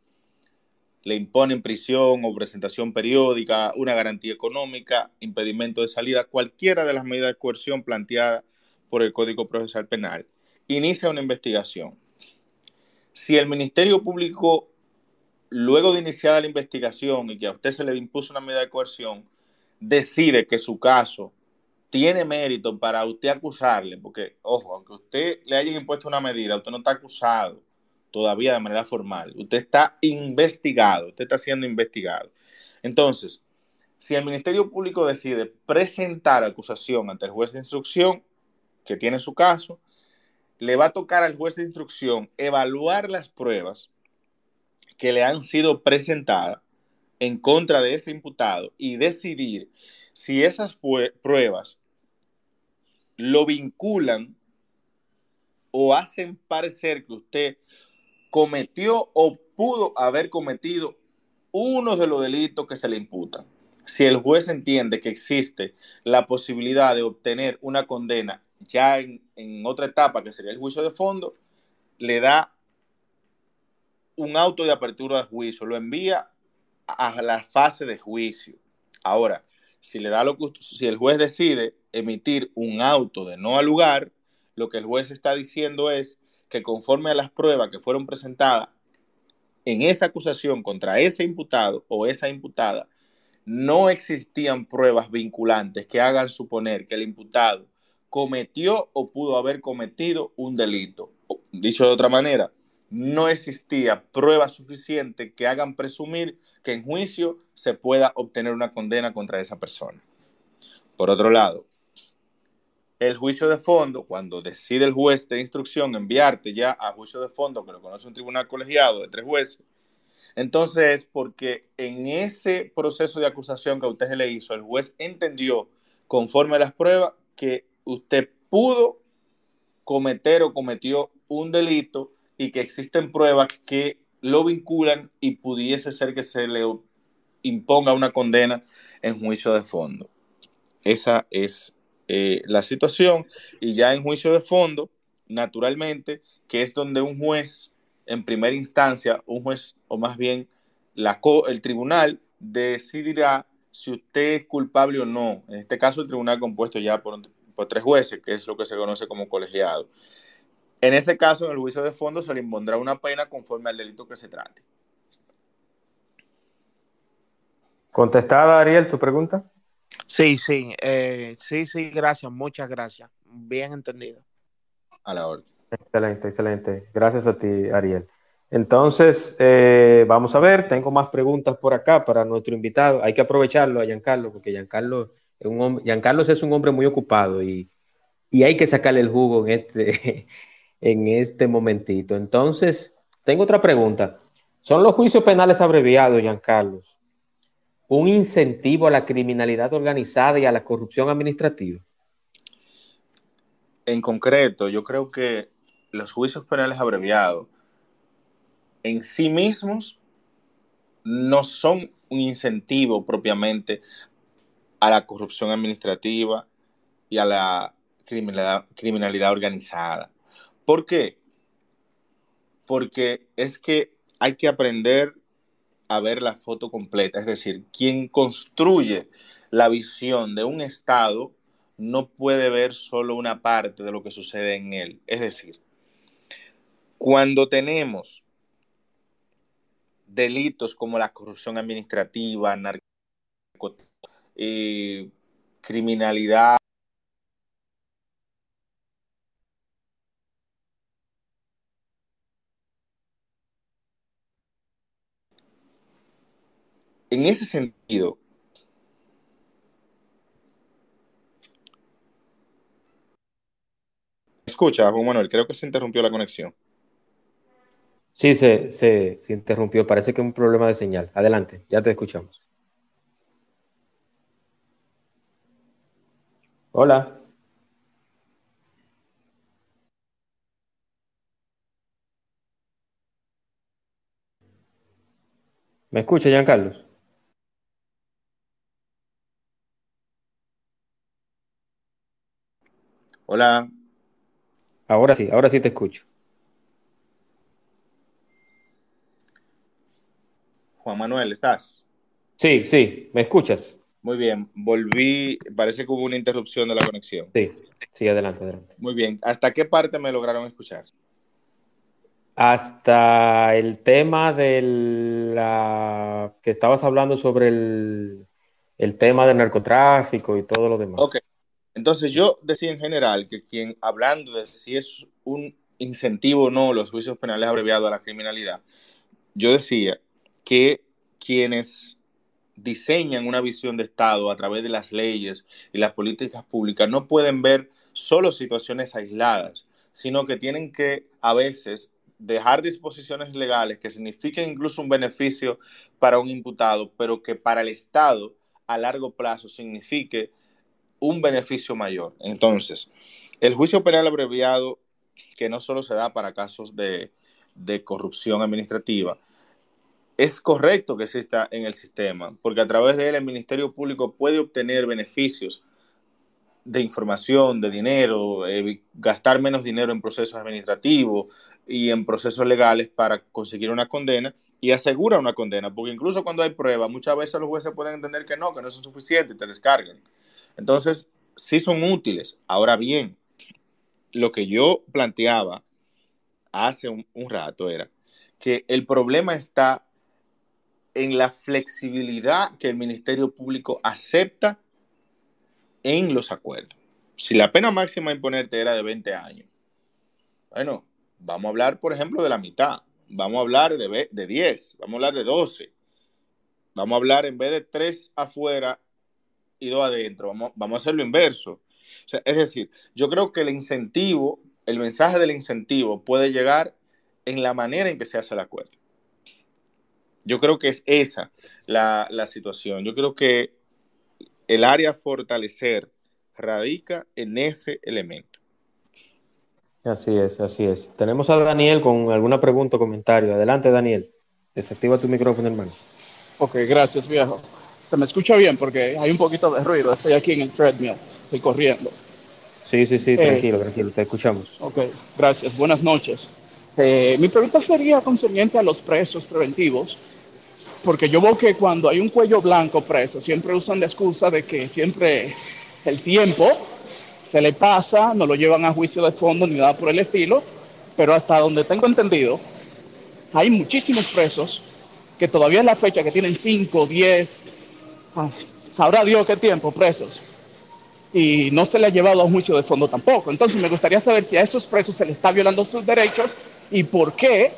le imponen prisión o presentación periódica, una garantía económica, impedimento de salida, cualquiera de las medidas de coerción planteadas por el Código Procesal Penal, inicia una investigación. Si el Ministerio Público, luego de iniciada la investigación y que a usted se le impuso una medida de coerción, decide que su caso tiene mérito para usted acusarle, porque, ojo, aunque usted le haya impuesto una medida, usted no está acusado todavía de manera formal. Usted está investigado, usted está siendo investigado. Entonces, si el Ministerio Público decide presentar acusación ante el juez de instrucción que tiene su caso, le va a tocar al juez de instrucción evaluar las pruebas que le han sido presentadas en contra de ese imputado y decidir si esas pruebas lo vinculan o hacen parecer que usted cometió o pudo haber cometido uno de los delitos que se le imputan. Si el juez entiende que existe la posibilidad de obtener una condena ya en, otra etapa, que sería el juicio de fondo, le da un auto de apertura de juicio, lo envía a la fase de juicio. Ahora, si le da lo si el juez decide emitir un auto de no al lugar, lo que el juez está diciendo es que conforme a las pruebas que fueron presentadas en esa acusación contra ese imputado o esa imputada, no existían pruebas vinculantes que hagan suponer que el imputado cometió o pudo haber cometido un delito. Dicho de otra manera, no existía prueba suficiente que hagan presumir que en juicio se pueda obtener una condena contra esa persona. Por otro lado, el juicio de fondo, cuando decide el juez de instrucción enviarte ya a juicio de fondo, que lo conoce un tribunal colegiado de tres jueces, entonces es porque en ese proceso de acusación que a usted le hizo, el juez entendió, conforme a las pruebas, que usted pudo cometer o cometió un delito y que existen pruebas que lo vinculan y pudiese ser que se le imponga una condena en juicio de fondo. Esa es eh, la situación. Y ya en juicio de fondo, naturalmente, que es donde un juez, en primera instancia, un juez, o más bien la, el tribunal, decidirá si usted es culpable o no. En este caso, el tribunal compuesto ya por, por tres jueces, que es lo que se conoce como colegiado. En ese caso, en el juicio de fondo se le impondrá una pena conforme al delito que se trate. ¿Contestada, Ariel, tu pregunta? Sí, sí, eh, sí, sí, gracias, muchas gracias. Bien entendido. A la orden. Excelente, excelente. Gracias a ti, Ariel. Entonces, eh, vamos a ver, tengo más preguntas por acá para nuestro invitado. Hay que aprovecharlo a Giancarlo, porque Giancarlo es un hombre, Giancarlo es un hombre muy ocupado y, y hay que sacarle el jugo en este, *laughs* en este momentito. Entonces, tengo otra pregunta. ¿Son los juicios penales abreviados, Carlos, un incentivo a la criminalidad organizada y a la corrupción administrativa? En concreto, yo creo que los juicios penales abreviados en sí mismos no son un incentivo propiamente a la corrupción administrativa y a la criminalidad, organizada. ¿Por qué? Porque es que hay que aprender a ver la foto completa, es decir, quien construye la visión de un Estado no puede ver solo una parte de lo que sucede en él. Es decir, cuando tenemos delitos como la corrupción administrativa, narcotráfico, eh, criminalidad, en ese sentido, escucha, Juan Manuel, creo que se interrumpió la conexión. Sí, se, se, interrumpió. Parece que es un problema de señal. Adelante, ya te escuchamos. Hola. ¿Me escucha, Giancarlos? Hola. Ahora sí, ahora sí te escucho. Juan Manuel, ¿estás? Sí, sí, ¿me escuchas? Muy bien, volví, parece que hubo una interrupción de la conexión. Sí, sí, adelante, adelante. Muy bien, ¿hasta qué parte me lograron escuchar? Hasta el tema de la que estabas hablando sobre el, el tema del narcotráfico y todo lo demás. Ok, entonces yo decía en general que quien, hablando de si es un incentivo o no los juicios penales abreviados a la criminalidad, yo decía que quienes diseñan una visión de Estado a través de las leyes y las políticas públicas no pueden ver solo situaciones aisladas, sino que tienen que a veces dejar disposiciones legales que signifiquen incluso un beneficio para un imputado, pero que para el Estado a largo plazo signifique un beneficio mayor. Entonces, el juicio penal abreviado, que no solo se da para casos de, corrupción administrativa, es correcto que exista en el sistema, porque a través de él el Ministerio Público puede obtener beneficios de información, de dinero, eh, gastar menos dinero en procesos administrativos y en procesos legales para conseguir una condena y asegura una condena, porque incluso cuando hay pruebas, muchas veces los jueces pueden entender que no, que no es suficiente y te descargan. Entonces, sí son útiles. Ahora bien, lo que yo planteaba hace un, rato era que el problema está en la flexibilidad que el Ministerio Público acepta en los acuerdos. Si la pena máxima a imponerte era de 20 años, bueno, vamos a hablar, por ejemplo, de la mitad. Vamos a hablar de, de 10, vamos a hablar de 12. Vamos a hablar en vez de 3 afuera y 2 adentro. Vamos, vamos a hacer lo inverso. O sea, es decir, yo creo que el incentivo, el mensaje del incentivo puede llegar en la manera en que se hace el acuerdo. Yo creo que es esa la, la situación. Yo creo que el área a fortalecer radica en ese elemento. Así es, así es. Tenemos a Daniel con alguna pregunta o comentario. Adelante, Daniel. Desactiva tu micrófono, hermano. Ok, gracias, viejo. Se me escucha bien porque hay un poquito de ruido. Estoy aquí en el treadmill, estoy corriendo. Sí, sí, sí, tranquilo, eh, tranquilo, te escuchamos. Ok, gracias. Buenas noches. Eh, mi pregunta sería concerniente a los presos preventivos porque yo veo que cuando hay un cuello blanco preso, siempre usan la excusa de que siempre el tiempo se le pasa, no lo llevan a juicio de fondo ni nada por el estilo, pero hasta donde tengo entendido, hay muchísimos presos que todavía es la fecha que tienen 5, 10, ah, sabrá Dios qué tiempo presos, y no se le ha llevado a un juicio de fondo tampoco. Entonces me gustaría saber si a esos presos se les está violando sus derechos y por qué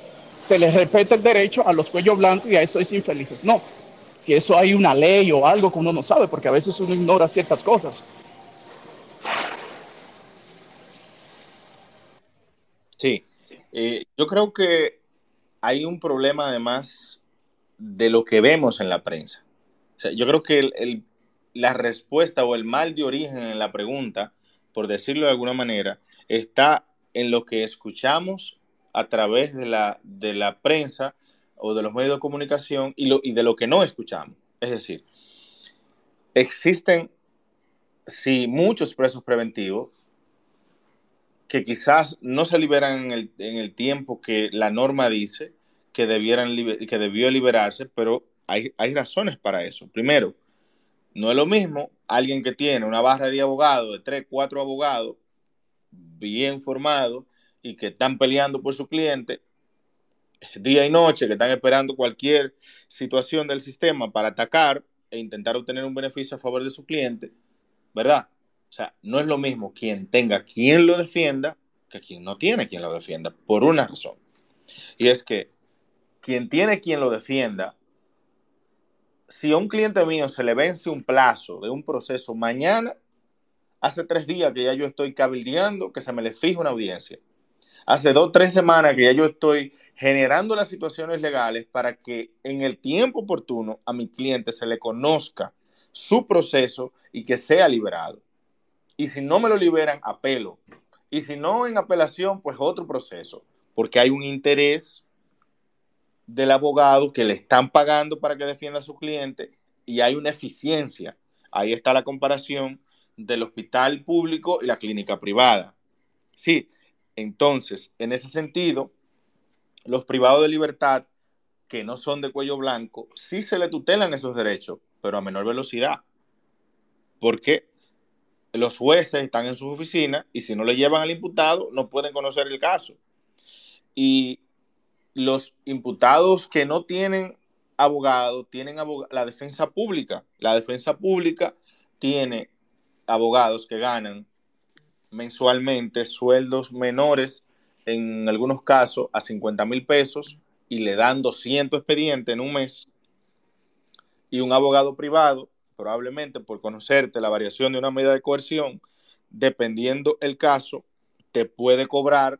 se les respeta el derecho a los cuellos blancos y a esos infelices. No, si eso hay una ley o algo que uno no sabe, porque a veces uno ignora ciertas cosas. Sí, eh, yo creo que hay un problema además de lo que vemos en la prensa. Yo creo que el, la respuesta o el mal de origen en la pregunta, por decirlo de alguna manera, está en lo que escuchamos a través de la, de la prensa o de los medios de comunicación y, lo, y de lo que no escuchamos. Es decir, existen, sí, muchos presos preventivos que quizás no se liberan en el, en el tiempo que la norma dice que, debieran, que debió liberarse, pero hay, hay razones para eso. Primero, no es lo mismo alguien que tiene una barra de abogados, de tres, cuatro abogados, bien formados, y que están peleando por su cliente día y noche, que están esperando cualquier situación del sistema para atacar e intentar obtener un beneficio a favor de su cliente, ¿verdad? O sea, no es lo mismo quien tenga quien lo defienda que quien no tiene quien lo defienda, por una razón. Y es que quien tiene quien lo defienda, si a un cliente mío se le vence un plazo de un proceso mañana, hace tres días que ya yo estoy cabildeando que se me le fija una audiencia hace dos, tres semanas que ya yo estoy generando las situaciones legales para que en el tiempo oportuno a mi cliente se le conozca su proceso y que sea liberado. Y si no me lo liberan, apelo. Y si no en apelación, pues otro proceso, porque hay un interés del abogado que le están pagando para que defienda a su cliente y hay una eficiencia. Ahí está la comparación del hospital público y la clínica privada. Sí, entonces, en ese sentido, los privados de libertad que no son de cuello blanco, sí se le tutelan esos derechos, pero a menor velocidad. Porque los jueces están en sus oficinas y si no le llevan al imputado, no pueden conocer el caso. Y los imputados que no tienen abogado tienen la defensa pública. La defensa pública tiene abogados que ganan mensualmente sueldos menores, en algunos casos, a 50 mil pesos y le dan 200 expedientes en un mes. Y un abogado privado, probablemente por conocerte la variación de una medida de coerción, dependiendo el caso, te puede cobrar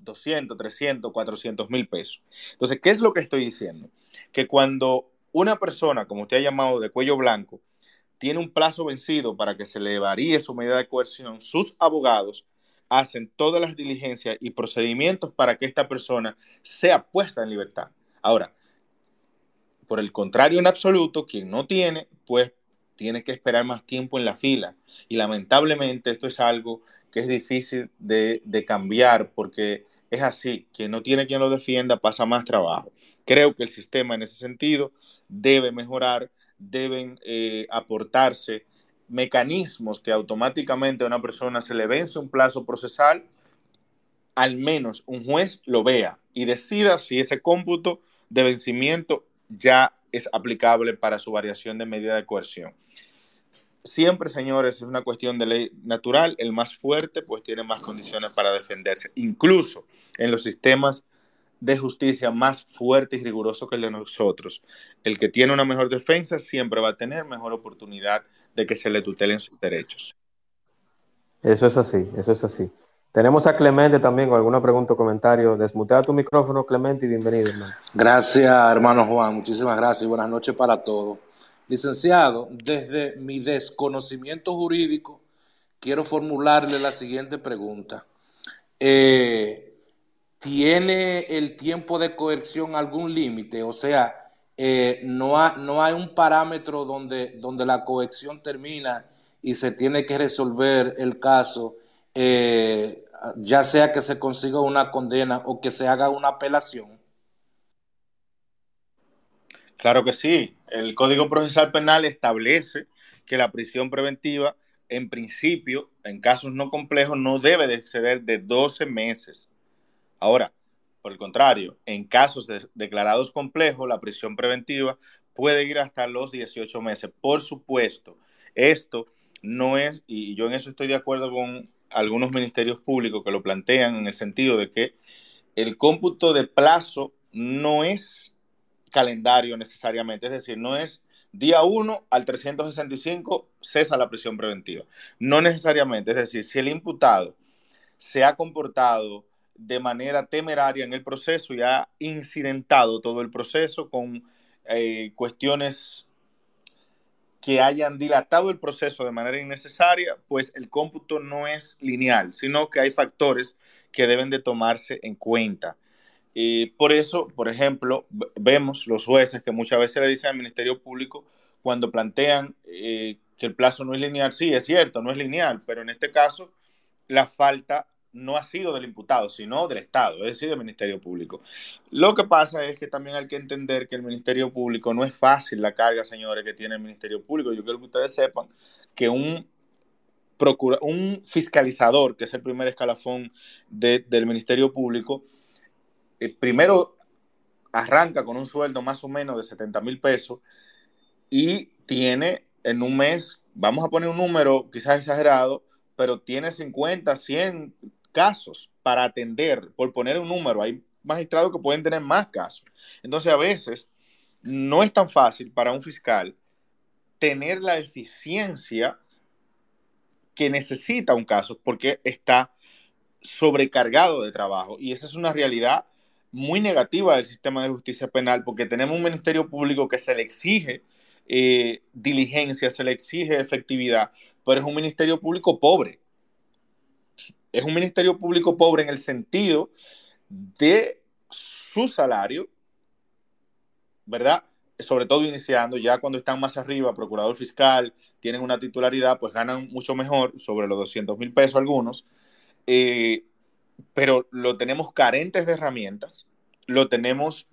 200, 300, 400 mil pesos. Entonces, ¿qué es lo que estoy diciendo? Que cuando una persona, como usted ha llamado, de cuello blanco, tiene un plazo vencido para que se le varíe su medida de coerción, sus abogados hacen todas las diligencias y procedimientos para que esta persona sea puesta en libertad. Ahora, por el contrario, en absoluto, quien no tiene, pues tiene que esperar más tiempo en la fila. Y lamentablemente esto es algo que es difícil de, cambiar porque es así, quien no tiene quien lo defienda pasa más trabajo. Creo que el sistema en ese sentido debe mejorar deben eh, aportarse mecanismos que automáticamente a una persona se le vence un plazo procesal, al menos un juez lo vea y decida si ese cómputo de vencimiento ya es aplicable para su variación de medida de coerción. Siempre, señores, es una cuestión de ley natural. El más fuerte, pues, tiene más condiciones para defenderse. Incluso en los sistemas de justicia más fuerte y riguroso que el de nosotros. El que tiene una mejor defensa siempre va a tener mejor oportunidad de que se le tutelen sus derechos. Eso es así, eso es así. Tenemos a Clemente también con alguna pregunta o comentario. Desmutea tu micrófono, Clemente, y bienvenido, hermano. Gracias, hermano Juan. Muchísimas gracias y buenas noches para todos. Licenciado, desde mi desconocimiento jurídico, quiero formularle la siguiente pregunta. Eh, ¿Tiene el tiempo de coerción algún límite? O sea, eh, no, no hay un parámetro donde, donde la coerción termina y se tiene que resolver el caso, eh, ya sea que se consiga una condena o que se haga una apelación. Claro que sí. El Código Procesal Penal establece que la prisión preventiva, en principio, en casos no complejos, no debe de exceder de 12 meses. Ahora, por el contrario, en casos declarados complejos, la prisión preventiva puede ir hasta los 18 meses. Por supuesto, esto no es, y yo en eso estoy de acuerdo con algunos ministerios públicos que lo plantean en el sentido de que el cómputo de plazo no es calendario necesariamente, es decir, no es día 1 al 365 cesa la prisión preventiva. No necesariamente, es decir, si el imputado se ha comportado de manera temeraria en el proceso y ha incidentado todo el proceso con eh, cuestiones que hayan dilatado el proceso de manera innecesaria, pues el cómputo no es lineal, sino que hay factores que deben de tomarse en cuenta. Y por eso, por ejemplo, vemos los jueces que muchas veces le dicen al Ministerio Público cuando plantean eh, que el plazo no es lineal, sí, es cierto, no es lineal, pero en este caso la falta no ha sido del imputado, sino del Estado, es decir, del Ministerio Público. Lo que pasa es que también hay que entender que el Ministerio Público no es fácil la carga, señores, que tiene el Ministerio Público. Yo quiero que ustedes sepan que un, un fiscalizador, que es el primer escalafón del Ministerio Público, eh, primero arranca con un sueldo más o menos de 70 mil pesos y tiene en un mes, vamos a poner un número quizás exagerado, pero tiene 50, 100 casos para atender, por poner un número, hay magistrados que pueden tener más casos. Entonces, a veces no es tan fácil para un fiscal tener la eficiencia que necesita un caso porque está sobrecargado de trabajo. Y esa es una realidad muy negativa del sistema de justicia penal porque tenemos un ministerio público que se le exige eh, diligencia, se le exige efectividad, pero es un ministerio público pobre es un ministerio público pobre en el sentido de su salario, ¿verdad? sobre todo iniciando, ya cuando están más arriba, procurador fiscal, tienen una titularidad, pues ganan mucho mejor, sobre los 200 mil pesos algunos, eh, pero lo tenemos carentes de herramientas, lo tenemos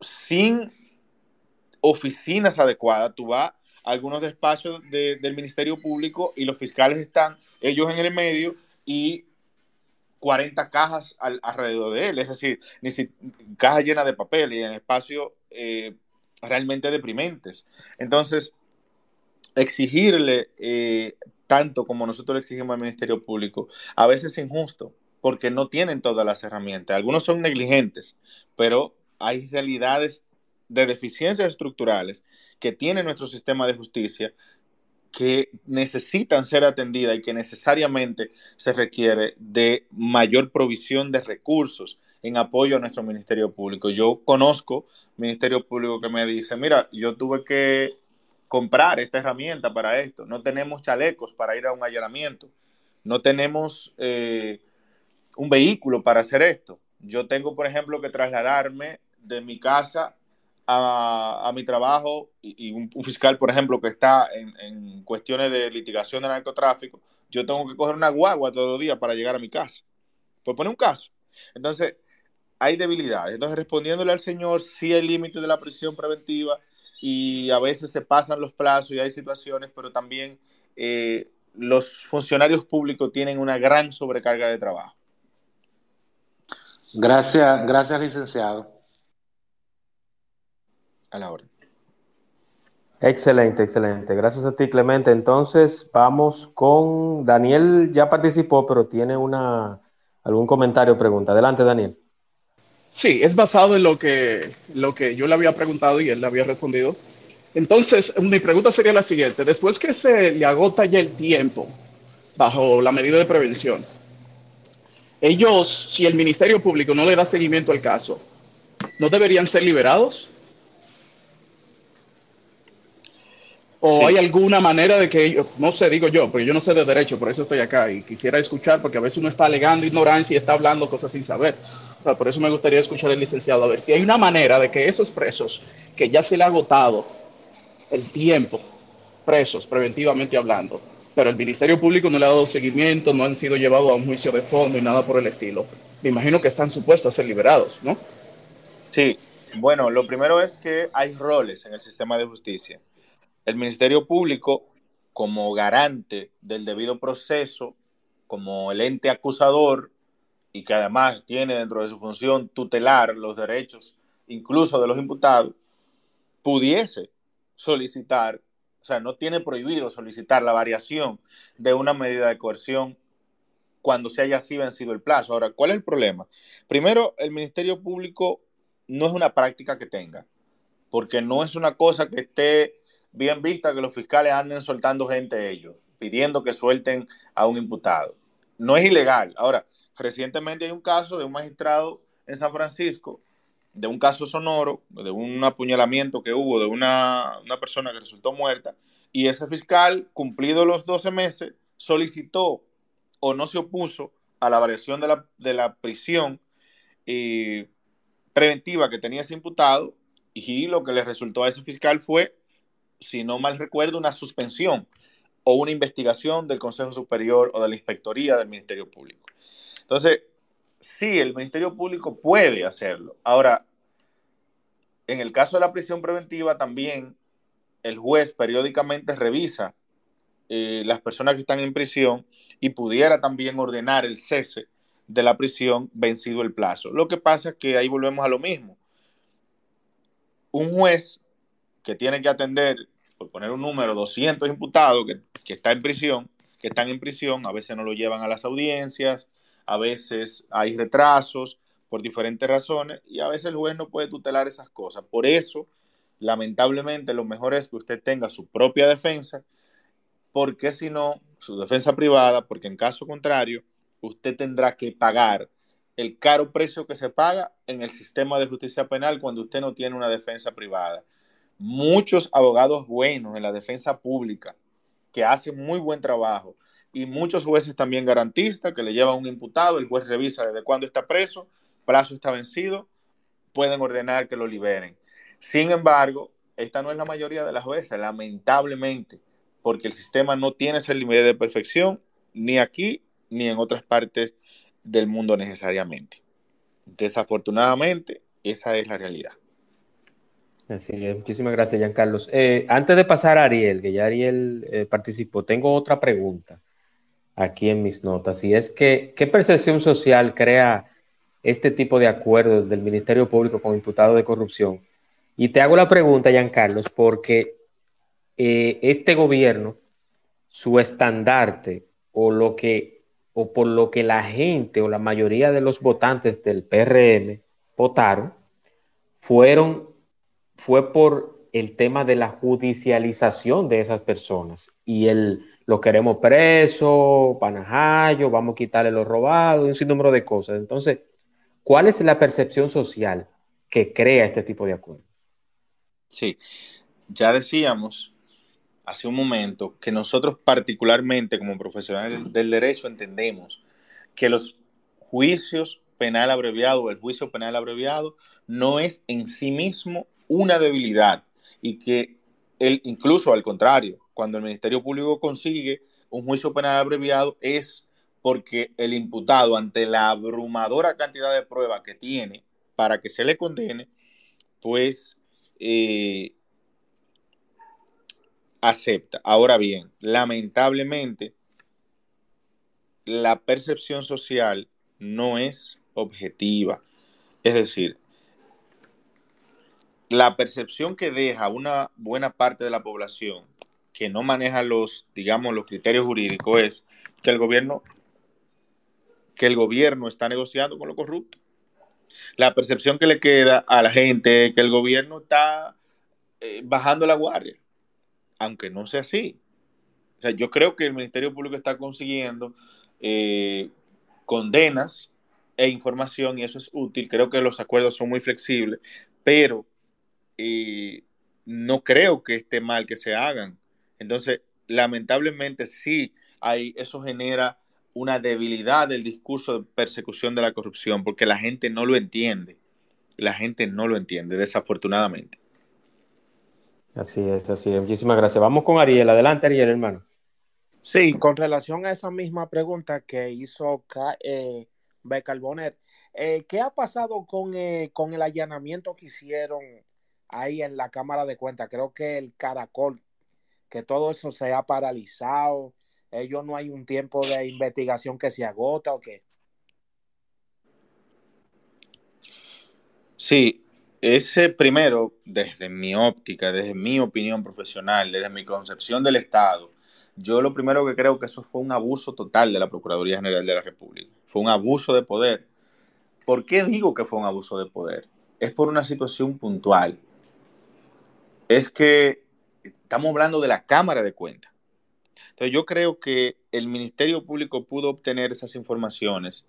sin oficinas adecuadas. Tú vas a algunos despachos del Ministerio Público y los fiscales están ellos en el medio y 40 cajas alrededor de él, es decir, ni si, cajas llenas de papel y en espacios eh, realmente deprimentes. Entonces, exigirle eh, tanto como nosotros le exigimos al Ministerio Público, a veces es injusto, porque no tienen todas las herramientas. Algunos son negligentes, pero hay realidades de deficiencias estructurales que tiene nuestro sistema de justicia que necesitan ser atendidas y que necesariamente se requiere de mayor provisión de recursos en apoyo a nuestro Ministerio Público. Yo conozco Ministerio Público que me dice, mira, yo tuve que comprar esta herramienta para esto, no tenemos chalecos para ir a un allanamiento, no tenemos eh, un vehículo para hacer esto. Yo tengo, por ejemplo, que trasladarme de mi casa a, mi trabajo y, un, fiscal, por ejemplo, que está en, cuestiones de litigación de narcotráfico, yo tengo que coger una guagua todos los días para llegar a mi casa. Pues pone un caso. Entonces, hay debilidades. Entonces, respondiéndole al señor, sí hay límite de la prisión preventiva y a veces se pasan los plazos y hay situaciones, pero también eh, los funcionarios públicos tienen una gran sobrecarga de trabajo. Gracias, gracias, licenciado a la hora. Excelente, excelente. Gracias a ti, Clemente. Entonces, vamos con Daniel, ya participó, pero tiene una algún comentario o pregunta. Adelante, Daniel. Sí, es basado en lo que, lo que yo le había preguntado y él le había respondido. Entonces, mi pregunta sería la siguiente. Después que se le agota ya el tiempo bajo la medida de prevención, ellos, si el Ministerio Público no le da seguimiento al caso, ¿no deberían ser liberados? ¿O hay alguna manera de que ellos, no sé, digo yo, porque yo no sé de derecho, por eso estoy acá y quisiera escuchar, porque a veces uno está alegando ignorancia y está hablando cosas sin saber. Por eso me gustaría escuchar al licenciado, a ver si hay una manera de que esos presos que ya se le ha agotado el tiempo, presos preventivamente hablando, pero el Ministerio Público no le ha dado seguimiento, no han sido llevados a un juicio de fondo y nada por el estilo. Me imagino que están supuestos a ser liberados, ¿no? Sí, bueno, lo primero es que hay roles en el sistema de justicia el Ministerio Público, como garante del debido proceso, como el ente acusador, y que además tiene dentro de su función tutelar los derechos incluso de los imputados, pudiese solicitar, o sea, no tiene prohibido solicitar la variación de una medida de coerción cuando se haya así vencido el plazo. Ahora, ¿cuál es el problema? Primero, el Ministerio Público no es una práctica que tenga, porque no es una cosa que esté bien vista que los fiscales anden soltando gente ellos, pidiendo que suelten a un imputado. No es ilegal. Ahora, recientemente hay un caso de un magistrado en San Francisco, de un caso sonoro, de un apuñalamiento que hubo de una, persona que resultó muerta, y ese fiscal, cumplido los 12 meses, solicitó o no se opuso a la variación de la, de la prisión eh, preventiva que tenía ese imputado, y lo que le resultó a ese fiscal fue si no mal recuerdo, una suspensión o una investigación del Consejo Superior o de la Inspectoría del Ministerio Público. Entonces, sí, el Ministerio Público puede hacerlo. Ahora, en el caso de la prisión preventiva, también el juez periódicamente revisa eh, las personas que están en prisión y pudiera también ordenar el cese de la prisión vencido el plazo. Lo que pasa es que ahí volvemos a lo mismo. Un juez que tiene que atender por poner un número, 200 imputados que, que está en prisión, que están en prisión, a veces no lo llevan a las audiencias, a veces hay retrasos por diferentes razones y a veces el juez no puede tutelar esas cosas. Por eso, lamentablemente, lo mejor es que usted tenga su propia defensa, porque si no, su defensa privada, porque en caso contrario, usted tendrá que pagar el caro precio que se paga en el sistema de justicia penal cuando usted no tiene una defensa privada muchos abogados buenos en la defensa pública que hacen muy buen trabajo y muchos jueces también garantistas que le llevan un imputado, el juez revisa desde cuándo está preso, plazo está vencido, pueden ordenar que lo liberen. Sin embargo, esta no es la mayoría de las veces, lamentablemente, porque el sistema no tiene ese límite de perfección ni aquí ni en otras partes del mundo necesariamente. Desafortunadamente, esa es la realidad. Así es, muchísimas gracias, Giancarlos. Eh, antes de pasar a Ariel, que ya Ariel eh, participó, tengo otra pregunta aquí en mis notas, y es que, ¿qué percepción social crea este tipo de acuerdos del Ministerio Público con imputados de corrupción? Y te hago la pregunta, Giancarlos, porque eh, este gobierno, su estandarte o lo que o por lo que la gente o la mayoría de los votantes del PRM votaron, fueron fue por el tema de la judicialización de esas personas y el lo queremos preso, panajayo, vamos a quitarle los robados, un sinnúmero de cosas. Entonces, ¿cuál es la percepción social que crea este tipo de acuerdos? Sí, ya decíamos hace un momento que nosotros particularmente como profesionales del derecho entendemos que los juicios penal abreviado o el juicio penal abreviado no es en sí mismo una debilidad y que él, incluso al contrario, cuando el Ministerio Público consigue un juicio penal abreviado es porque el imputado ante la abrumadora cantidad de pruebas que tiene para que se le condene, pues eh, acepta. Ahora bien, lamentablemente, la percepción social no es objetiva. Es decir, la percepción que deja una buena parte de la población que no maneja los, digamos, los criterios jurídicos es que el gobierno, que el gobierno está negociando con lo corrupto. La percepción que le queda a la gente es que el gobierno está eh, bajando la guardia, aunque no sea así. Yo creo que el Ministerio Público está consiguiendo eh, condenas e información y eso es útil. Creo que los acuerdos son muy flexibles, pero y no creo que esté mal que se hagan. Entonces, lamentablemente sí, hay, eso genera una debilidad del discurso de persecución de la corrupción, porque la gente no lo entiende. La gente no lo entiende, desafortunadamente. Así es, así es. Muchísimas gracias. Vamos con Ariel. Adelante, Ariel, hermano. Sí, con relación a esa misma pregunta que hizo eh, Becalbonet, eh, ¿qué ha pasado con, eh, con el allanamiento que hicieron ahí en la Cámara de Cuentas. Creo que el caracol, que todo eso se ha paralizado. Ellos no hay un tiempo de investigación que se agota o qué. Sí, ese primero, desde mi óptica, desde mi opinión profesional, desde mi concepción del Estado, yo lo primero que creo que eso fue un abuso total de la Procuraduría General de la República. Fue un abuso de poder. ¿Por qué digo que fue un abuso de poder? Es por una situación puntual es que estamos hablando de la Cámara de Cuentas. Entonces yo creo que el Ministerio Público pudo obtener esas informaciones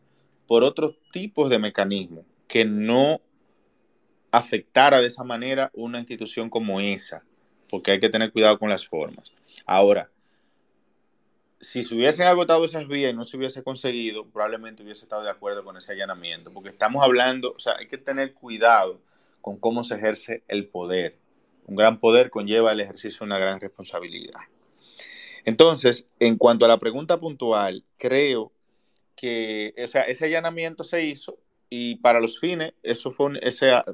por otros tipos de mecanismos que no afectara de esa manera una institución como esa, porque hay que tener cuidado con las formas. Ahora, si se hubiesen agotado esas vías y no se hubiese conseguido, probablemente hubiese estado de acuerdo con ese allanamiento, porque estamos hablando, o sea, hay que tener cuidado con cómo se ejerce el poder. Un gran poder conlleva el ejercicio de una gran responsabilidad. Entonces, en cuanto a la pregunta puntual, creo que ese allanamiento se hizo y para los fines, eso fue,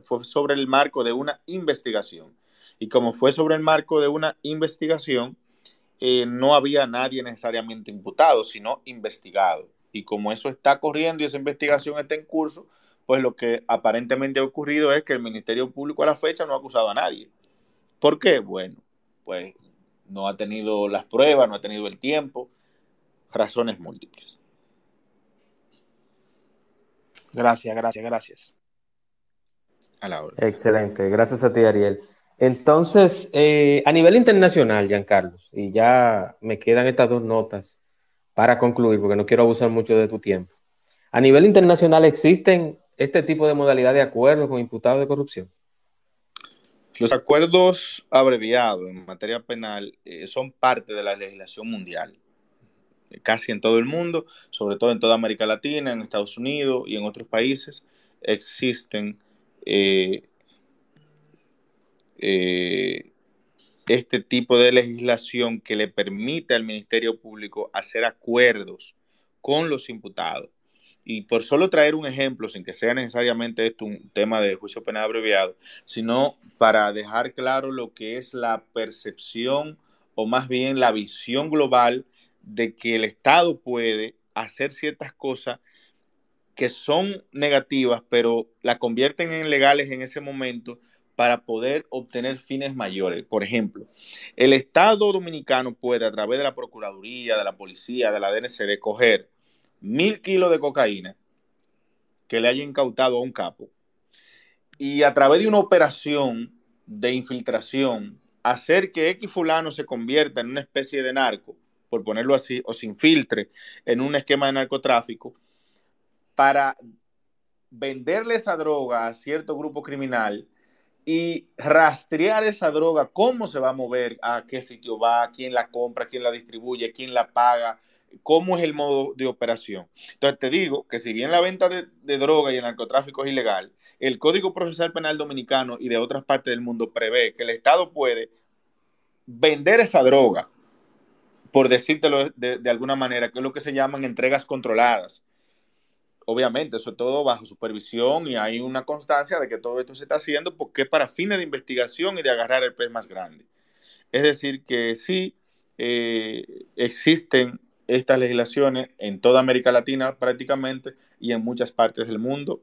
fue sobre el marco de una investigación. Y como fue sobre el marco de una investigación, eh, no había nadie necesariamente imputado, sino investigado. Y como eso está corriendo y esa investigación está en curso, pues lo que aparentemente ha ocurrido es que el Ministerio Público a la fecha no ha acusado a nadie. ¿Por qué? Bueno, pues no ha tenido las pruebas, no ha tenido el tiempo, razones múltiples. Gracias, gracias, gracias. A la hora. Excelente, gracias a ti, Ariel. Entonces, eh, a nivel internacional, Giancarlos, y ya me quedan estas dos notas para concluir, porque no quiero abusar mucho de tu tiempo. A nivel internacional, ¿existen este tipo de modalidad de acuerdos con imputados de corrupción? Los acuerdos abreviados en materia penal eh, son parte de la legislación mundial, casi en todo el mundo, sobre todo en toda América Latina, en Estados Unidos y en otros países, existen eh, eh, este tipo de legislación que le permite al Ministerio Público hacer acuerdos con los imputados. Y por solo traer un ejemplo, sin que sea necesariamente esto un tema de juicio penal abreviado, sino para dejar claro lo que es la percepción o más bien la visión global de que el Estado puede hacer ciertas cosas que son negativas, pero la convierten en legales en ese momento para poder obtener fines mayores. Por ejemplo, el Estado dominicano puede a través de la Procuraduría, de la Policía, de la DNCD, coger mil kilos de cocaína que le haya incautado a un capo. Y a través de una operación de infiltración hacer que X fulano se convierta en una especie de narco, por ponerlo así, o se infiltre en un esquema de narcotráfico para venderle esa droga a cierto grupo criminal y rastrear esa droga, cómo se va a mover, a qué sitio va, quién la compra, quién la distribuye, quién la paga, cómo es el modo de operación. Entonces te digo que si bien la venta de, droga y el narcotráfico es ilegal, el Código Procesal Penal Dominicano y de otras partes del mundo prevé que el Estado puede vender esa droga, por decírtelo de, alguna manera, que es lo que se llaman entregas controladas. Obviamente, eso todo bajo supervisión y hay una constancia de que todo esto se está haciendo porque es para fines de investigación y de agarrar el pez más grande. Es decir, que sí eh, existen estas legislaciones en toda América Latina prácticamente y en muchas partes del mundo,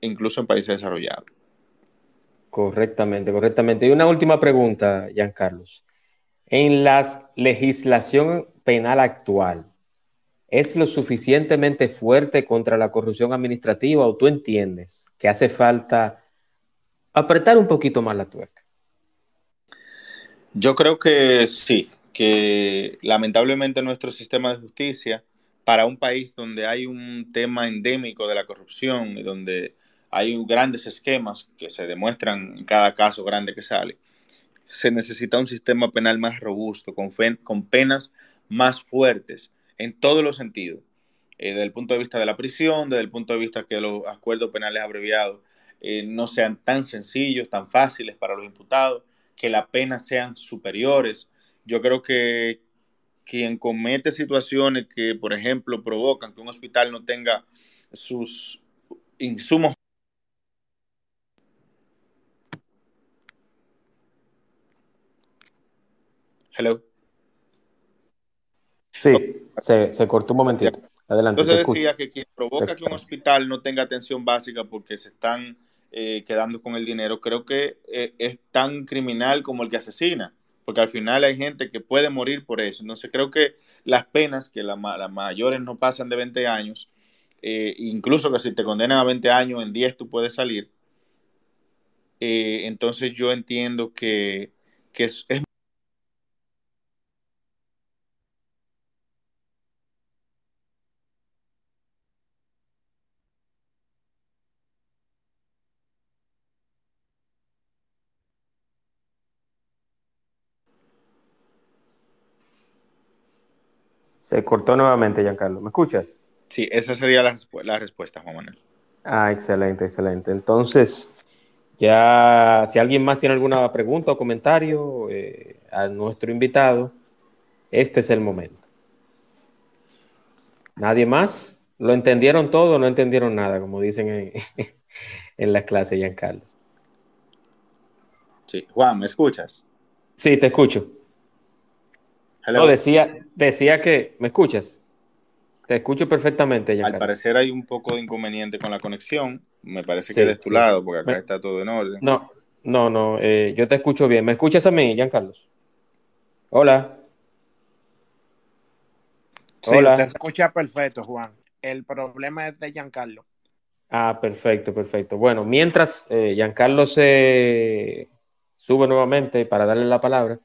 incluso en países desarrollados. Correctamente, correctamente. Y una última pregunta, Carlos. En la legislación penal actual, ¿es lo suficientemente fuerte contra la corrupción administrativa o tú entiendes que hace falta apretar un poquito más la tuerca? Yo creo que sí, que lamentablemente nuestro sistema de justicia, para un país donde hay un tema endémico de la corrupción y donde hay grandes esquemas que se demuestran en cada caso grande que sale, se necesita un sistema penal más robusto, con, con penas más fuertes en todos los sentidos, eh, desde el punto de vista de la prisión, desde el punto de vista que los acuerdos penales abreviados eh, no sean tan sencillos, tan fáciles para los imputados, que las penas sean superiores, yo creo que quien comete situaciones que, por ejemplo, provocan que un hospital no tenga sus insumos Hello. Sí, se, cortó un momentito. Adelante. Entonces decía que quien provoca que un hospital no tenga atención básica porque se están eh, quedando con el dinero, creo que eh, es tan criminal como el que asesina porque al final hay gente que puede morir por eso. Entonces creo que las penas, que las mayores no pasan de 20 años, eh, incluso que si te condenan a 20 años, en 10 tú puedes salir. Eh, entonces yo entiendo que, que es Se cortó nuevamente, Giancarlo. ¿Me escuchas? Sí, esa sería la, respuesta, Juan Manuel. Ah, excelente, excelente. Entonces, ya si alguien más tiene alguna pregunta o comentario eh, a nuestro invitado, este es el momento. ¿Nadie más? ¿Lo entendieron todo o no entendieron nada, como dicen en, *laughs* en la clase, Giancarlo? Sí, Juan, ¿me escuchas? Sí, te escucho. No, decía, decía que, ¿me escuchas? Te escucho perfectamente. Al parecer hay un poco de inconveniente con la conexión. Me parece que de tu lado, porque acá está todo en orden. No, no, no, eh, yo te escucho bien. ¿Me escuchas a mí, Giancarlos? Hola. Sí, Hola. te escucha perfecto, Juan. El problema es de Giancarlo. Ah, perfecto, perfecto. Bueno, mientras eh, Giancarlo se sube nuevamente para darle la palabra,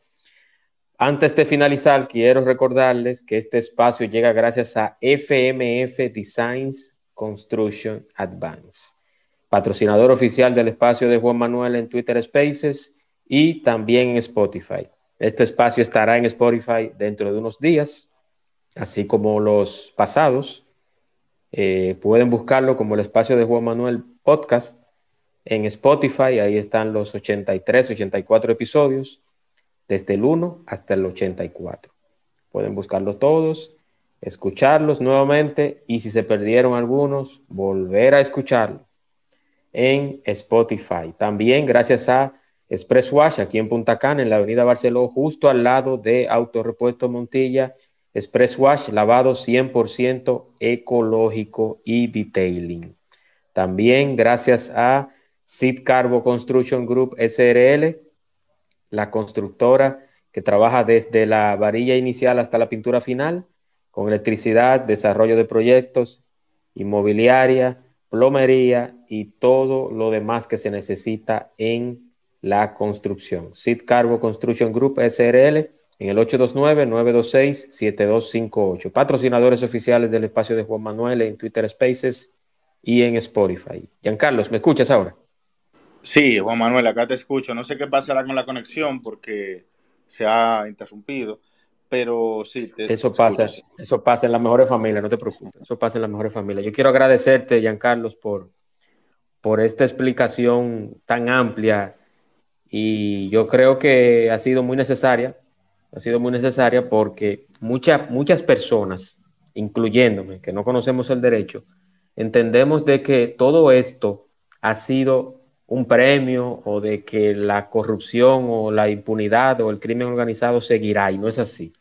antes de finalizar, quiero recordarles que este espacio llega gracias a FMF Designs Construction Advance, patrocinador oficial del espacio de Juan Manuel en Twitter Spaces y también en Spotify. Este espacio estará en Spotify dentro de unos días, así como los pasados. Eh, pueden buscarlo como el espacio de Juan Manuel Podcast en Spotify, ahí están los 83, 84 episodios, desde el 1 hasta el 84. Pueden buscarlos todos, escucharlos nuevamente y si se perdieron algunos, volver a escucharlos en Spotify. También gracias a Express Wash aquí en Punta Cana, en la avenida Barceló, justo al lado de Autorepuesto Montilla. Express Wash, lavado 100% ecológico y detailing. También gracias a Sid Carbo Construction Group SRL, la constructora que trabaja desde la varilla inicial hasta la pintura final, con electricidad, desarrollo de proyectos, inmobiliaria, plomería y todo lo demás que se necesita en la construcción. Sid Carbo Construction Group SRL en el 829-926-7258. Patrocinadores oficiales del espacio de Juan Manuel en Twitter Spaces y en Spotify. Giancarlos, ¿me escuchas ahora? Sí, Juan Manuel, acá te escucho. No sé qué pasará con la conexión porque se ha interrumpido, pero sí. Te eso pasa, eso pasa en las mejores familias, no te preocupes. Eso pasa en las mejores familias. Yo quiero agradecerte, Giancarlos, por, por esta explicación tan amplia y yo creo que ha sido muy necesaria. Ha sido muy necesaria porque muchas muchas personas, incluyéndome, que no conocemos el derecho, entendemos de que todo esto ha sido un premio o de que la corrupción o la impunidad o el crimen organizado seguirá y no es así.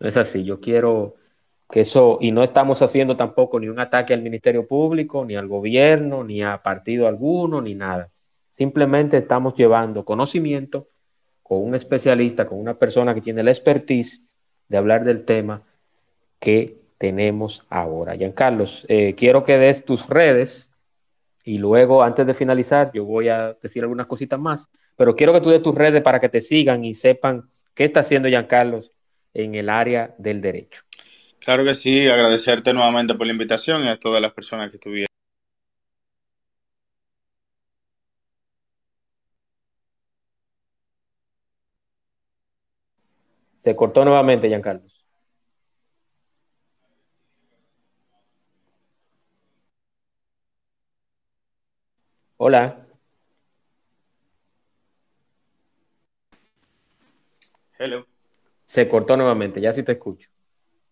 No es así. Yo quiero que eso, y no estamos haciendo tampoco ni un ataque al Ministerio Público, ni al gobierno, ni a partido alguno, ni nada. Simplemente estamos llevando conocimiento con un especialista, con una persona que tiene la expertise de hablar del tema que tenemos ahora. Giancarlos, eh, quiero que des tus redes y luego, antes de finalizar, yo voy a decir algunas cositas más, pero quiero que tú des tus redes para que te sigan y sepan qué está haciendo Giancarlos en el área del derecho. Claro que sí, agradecerte nuevamente por la invitación y a todas las personas que estuvieron. Se cortó nuevamente, Giancarlos. Hola. Hello. Se cortó nuevamente, ya sí te escucho.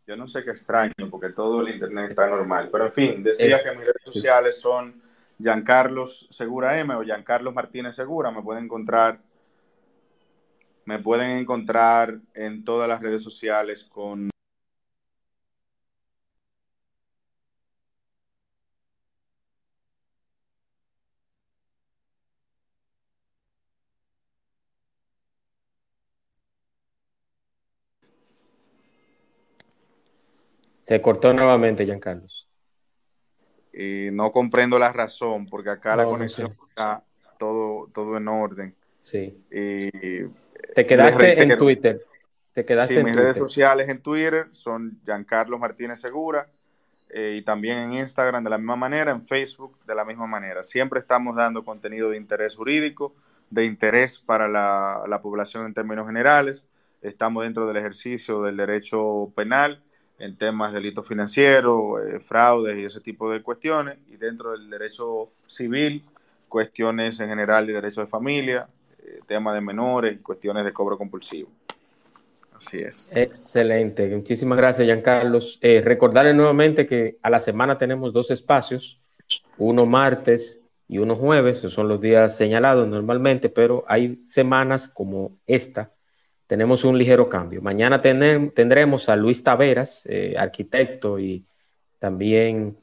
Yo no sé qué extraño, porque todo el internet está normal. Pero en fin, decía que mis redes sociales son Giancarlos Segura M o Giancarlos Martínez Segura. Me pueden encontrar, me pueden encontrar en todas las redes sociales con Se cortó nuevamente, Giancarlos. Y no comprendo la razón, porque acá la conexión está todo, todo en orden. Sí. te quedaste en Twitter. Te quedaste sí, mis redes sociales en Twitter son Giancarlo Martínez Segura eh, y también en Instagram de la misma manera, en Facebook de la misma manera. Siempre estamos dando contenido de interés jurídico, de interés para la, la población en términos generales. Estamos dentro del ejercicio del derecho penal en temas de delitos financieros, eh, fraudes y ese tipo de cuestiones, y dentro del derecho civil, cuestiones en general de derecho de familia, eh, temas de menores y cuestiones de cobro compulsivo. Así es. Excelente. Muchísimas gracias, Giancarlos. Eh, recordarles nuevamente que a la semana tenemos dos espacios, uno martes y uno jueves, esos son los días señalados normalmente, pero hay semanas como esta tenemos un ligero cambio. Mañana tendremos a Luis Taveras, eh, arquitecto y también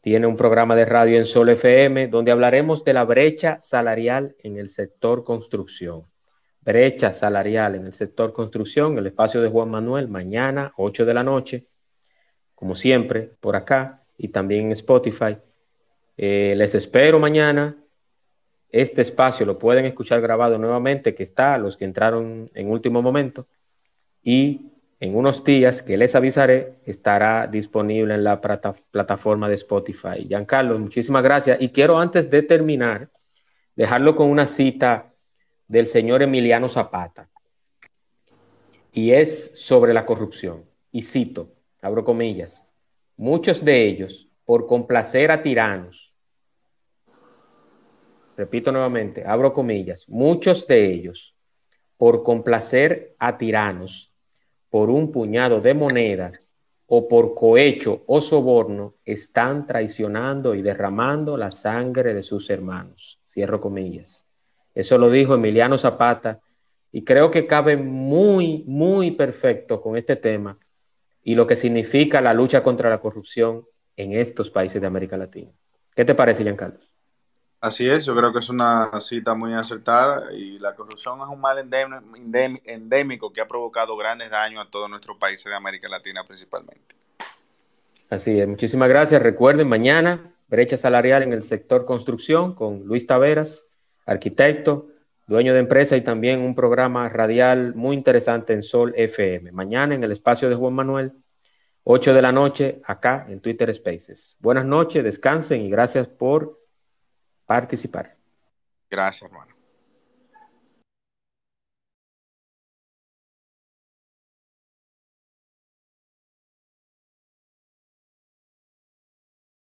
tiene un programa de radio en Sol FM donde hablaremos de la brecha salarial en el sector construcción. Brecha salarial en el sector construcción, el espacio de Juan Manuel, mañana, 8 de la noche, como siempre, por acá y también en Spotify. Eh, les espero mañana este espacio lo pueden escuchar grabado nuevamente, que está, los que entraron en último momento, y en unos días que les avisaré, estará disponible en la plataforma de Spotify. Giancarlo, muchísimas gracias. Y quiero antes de terminar, dejarlo con una cita del señor Emiliano Zapata. Y es sobre la corrupción. Y cito, abro comillas, muchos de ellos, por complacer a tiranos, repito nuevamente, abro comillas, muchos de ellos, por complacer a tiranos, por un puñado de monedas o por cohecho o soborno, están traicionando y derramando la sangre de sus hermanos. Cierro comillas. Eso lo dijo Emiliano Zapata y creo que cabe muy, muy perfecto con este tema y lo que significa la lucha contra la corrupción en estos países de América Latina. ¿Qué te parece, Giancarlo? Así es, yo creo que es una cita muy acertada y la corrupción es un mal endémico que ha provocado grandes daños a todos nuestros países de América Latina principalmente. Así es, muchísimas gracias. Recuerden, mañana, brecha salarial en el sector construcción con Luis Taveras, arquitecto, dueño de empresa y también un programa radial muy interesante en Sol FM. Mañana en el espacio de Juan Manuel, 8 de la noche, acá en Twitter Spaces. Buenas noches, descansen y gracias por participar. Gracias, hermano.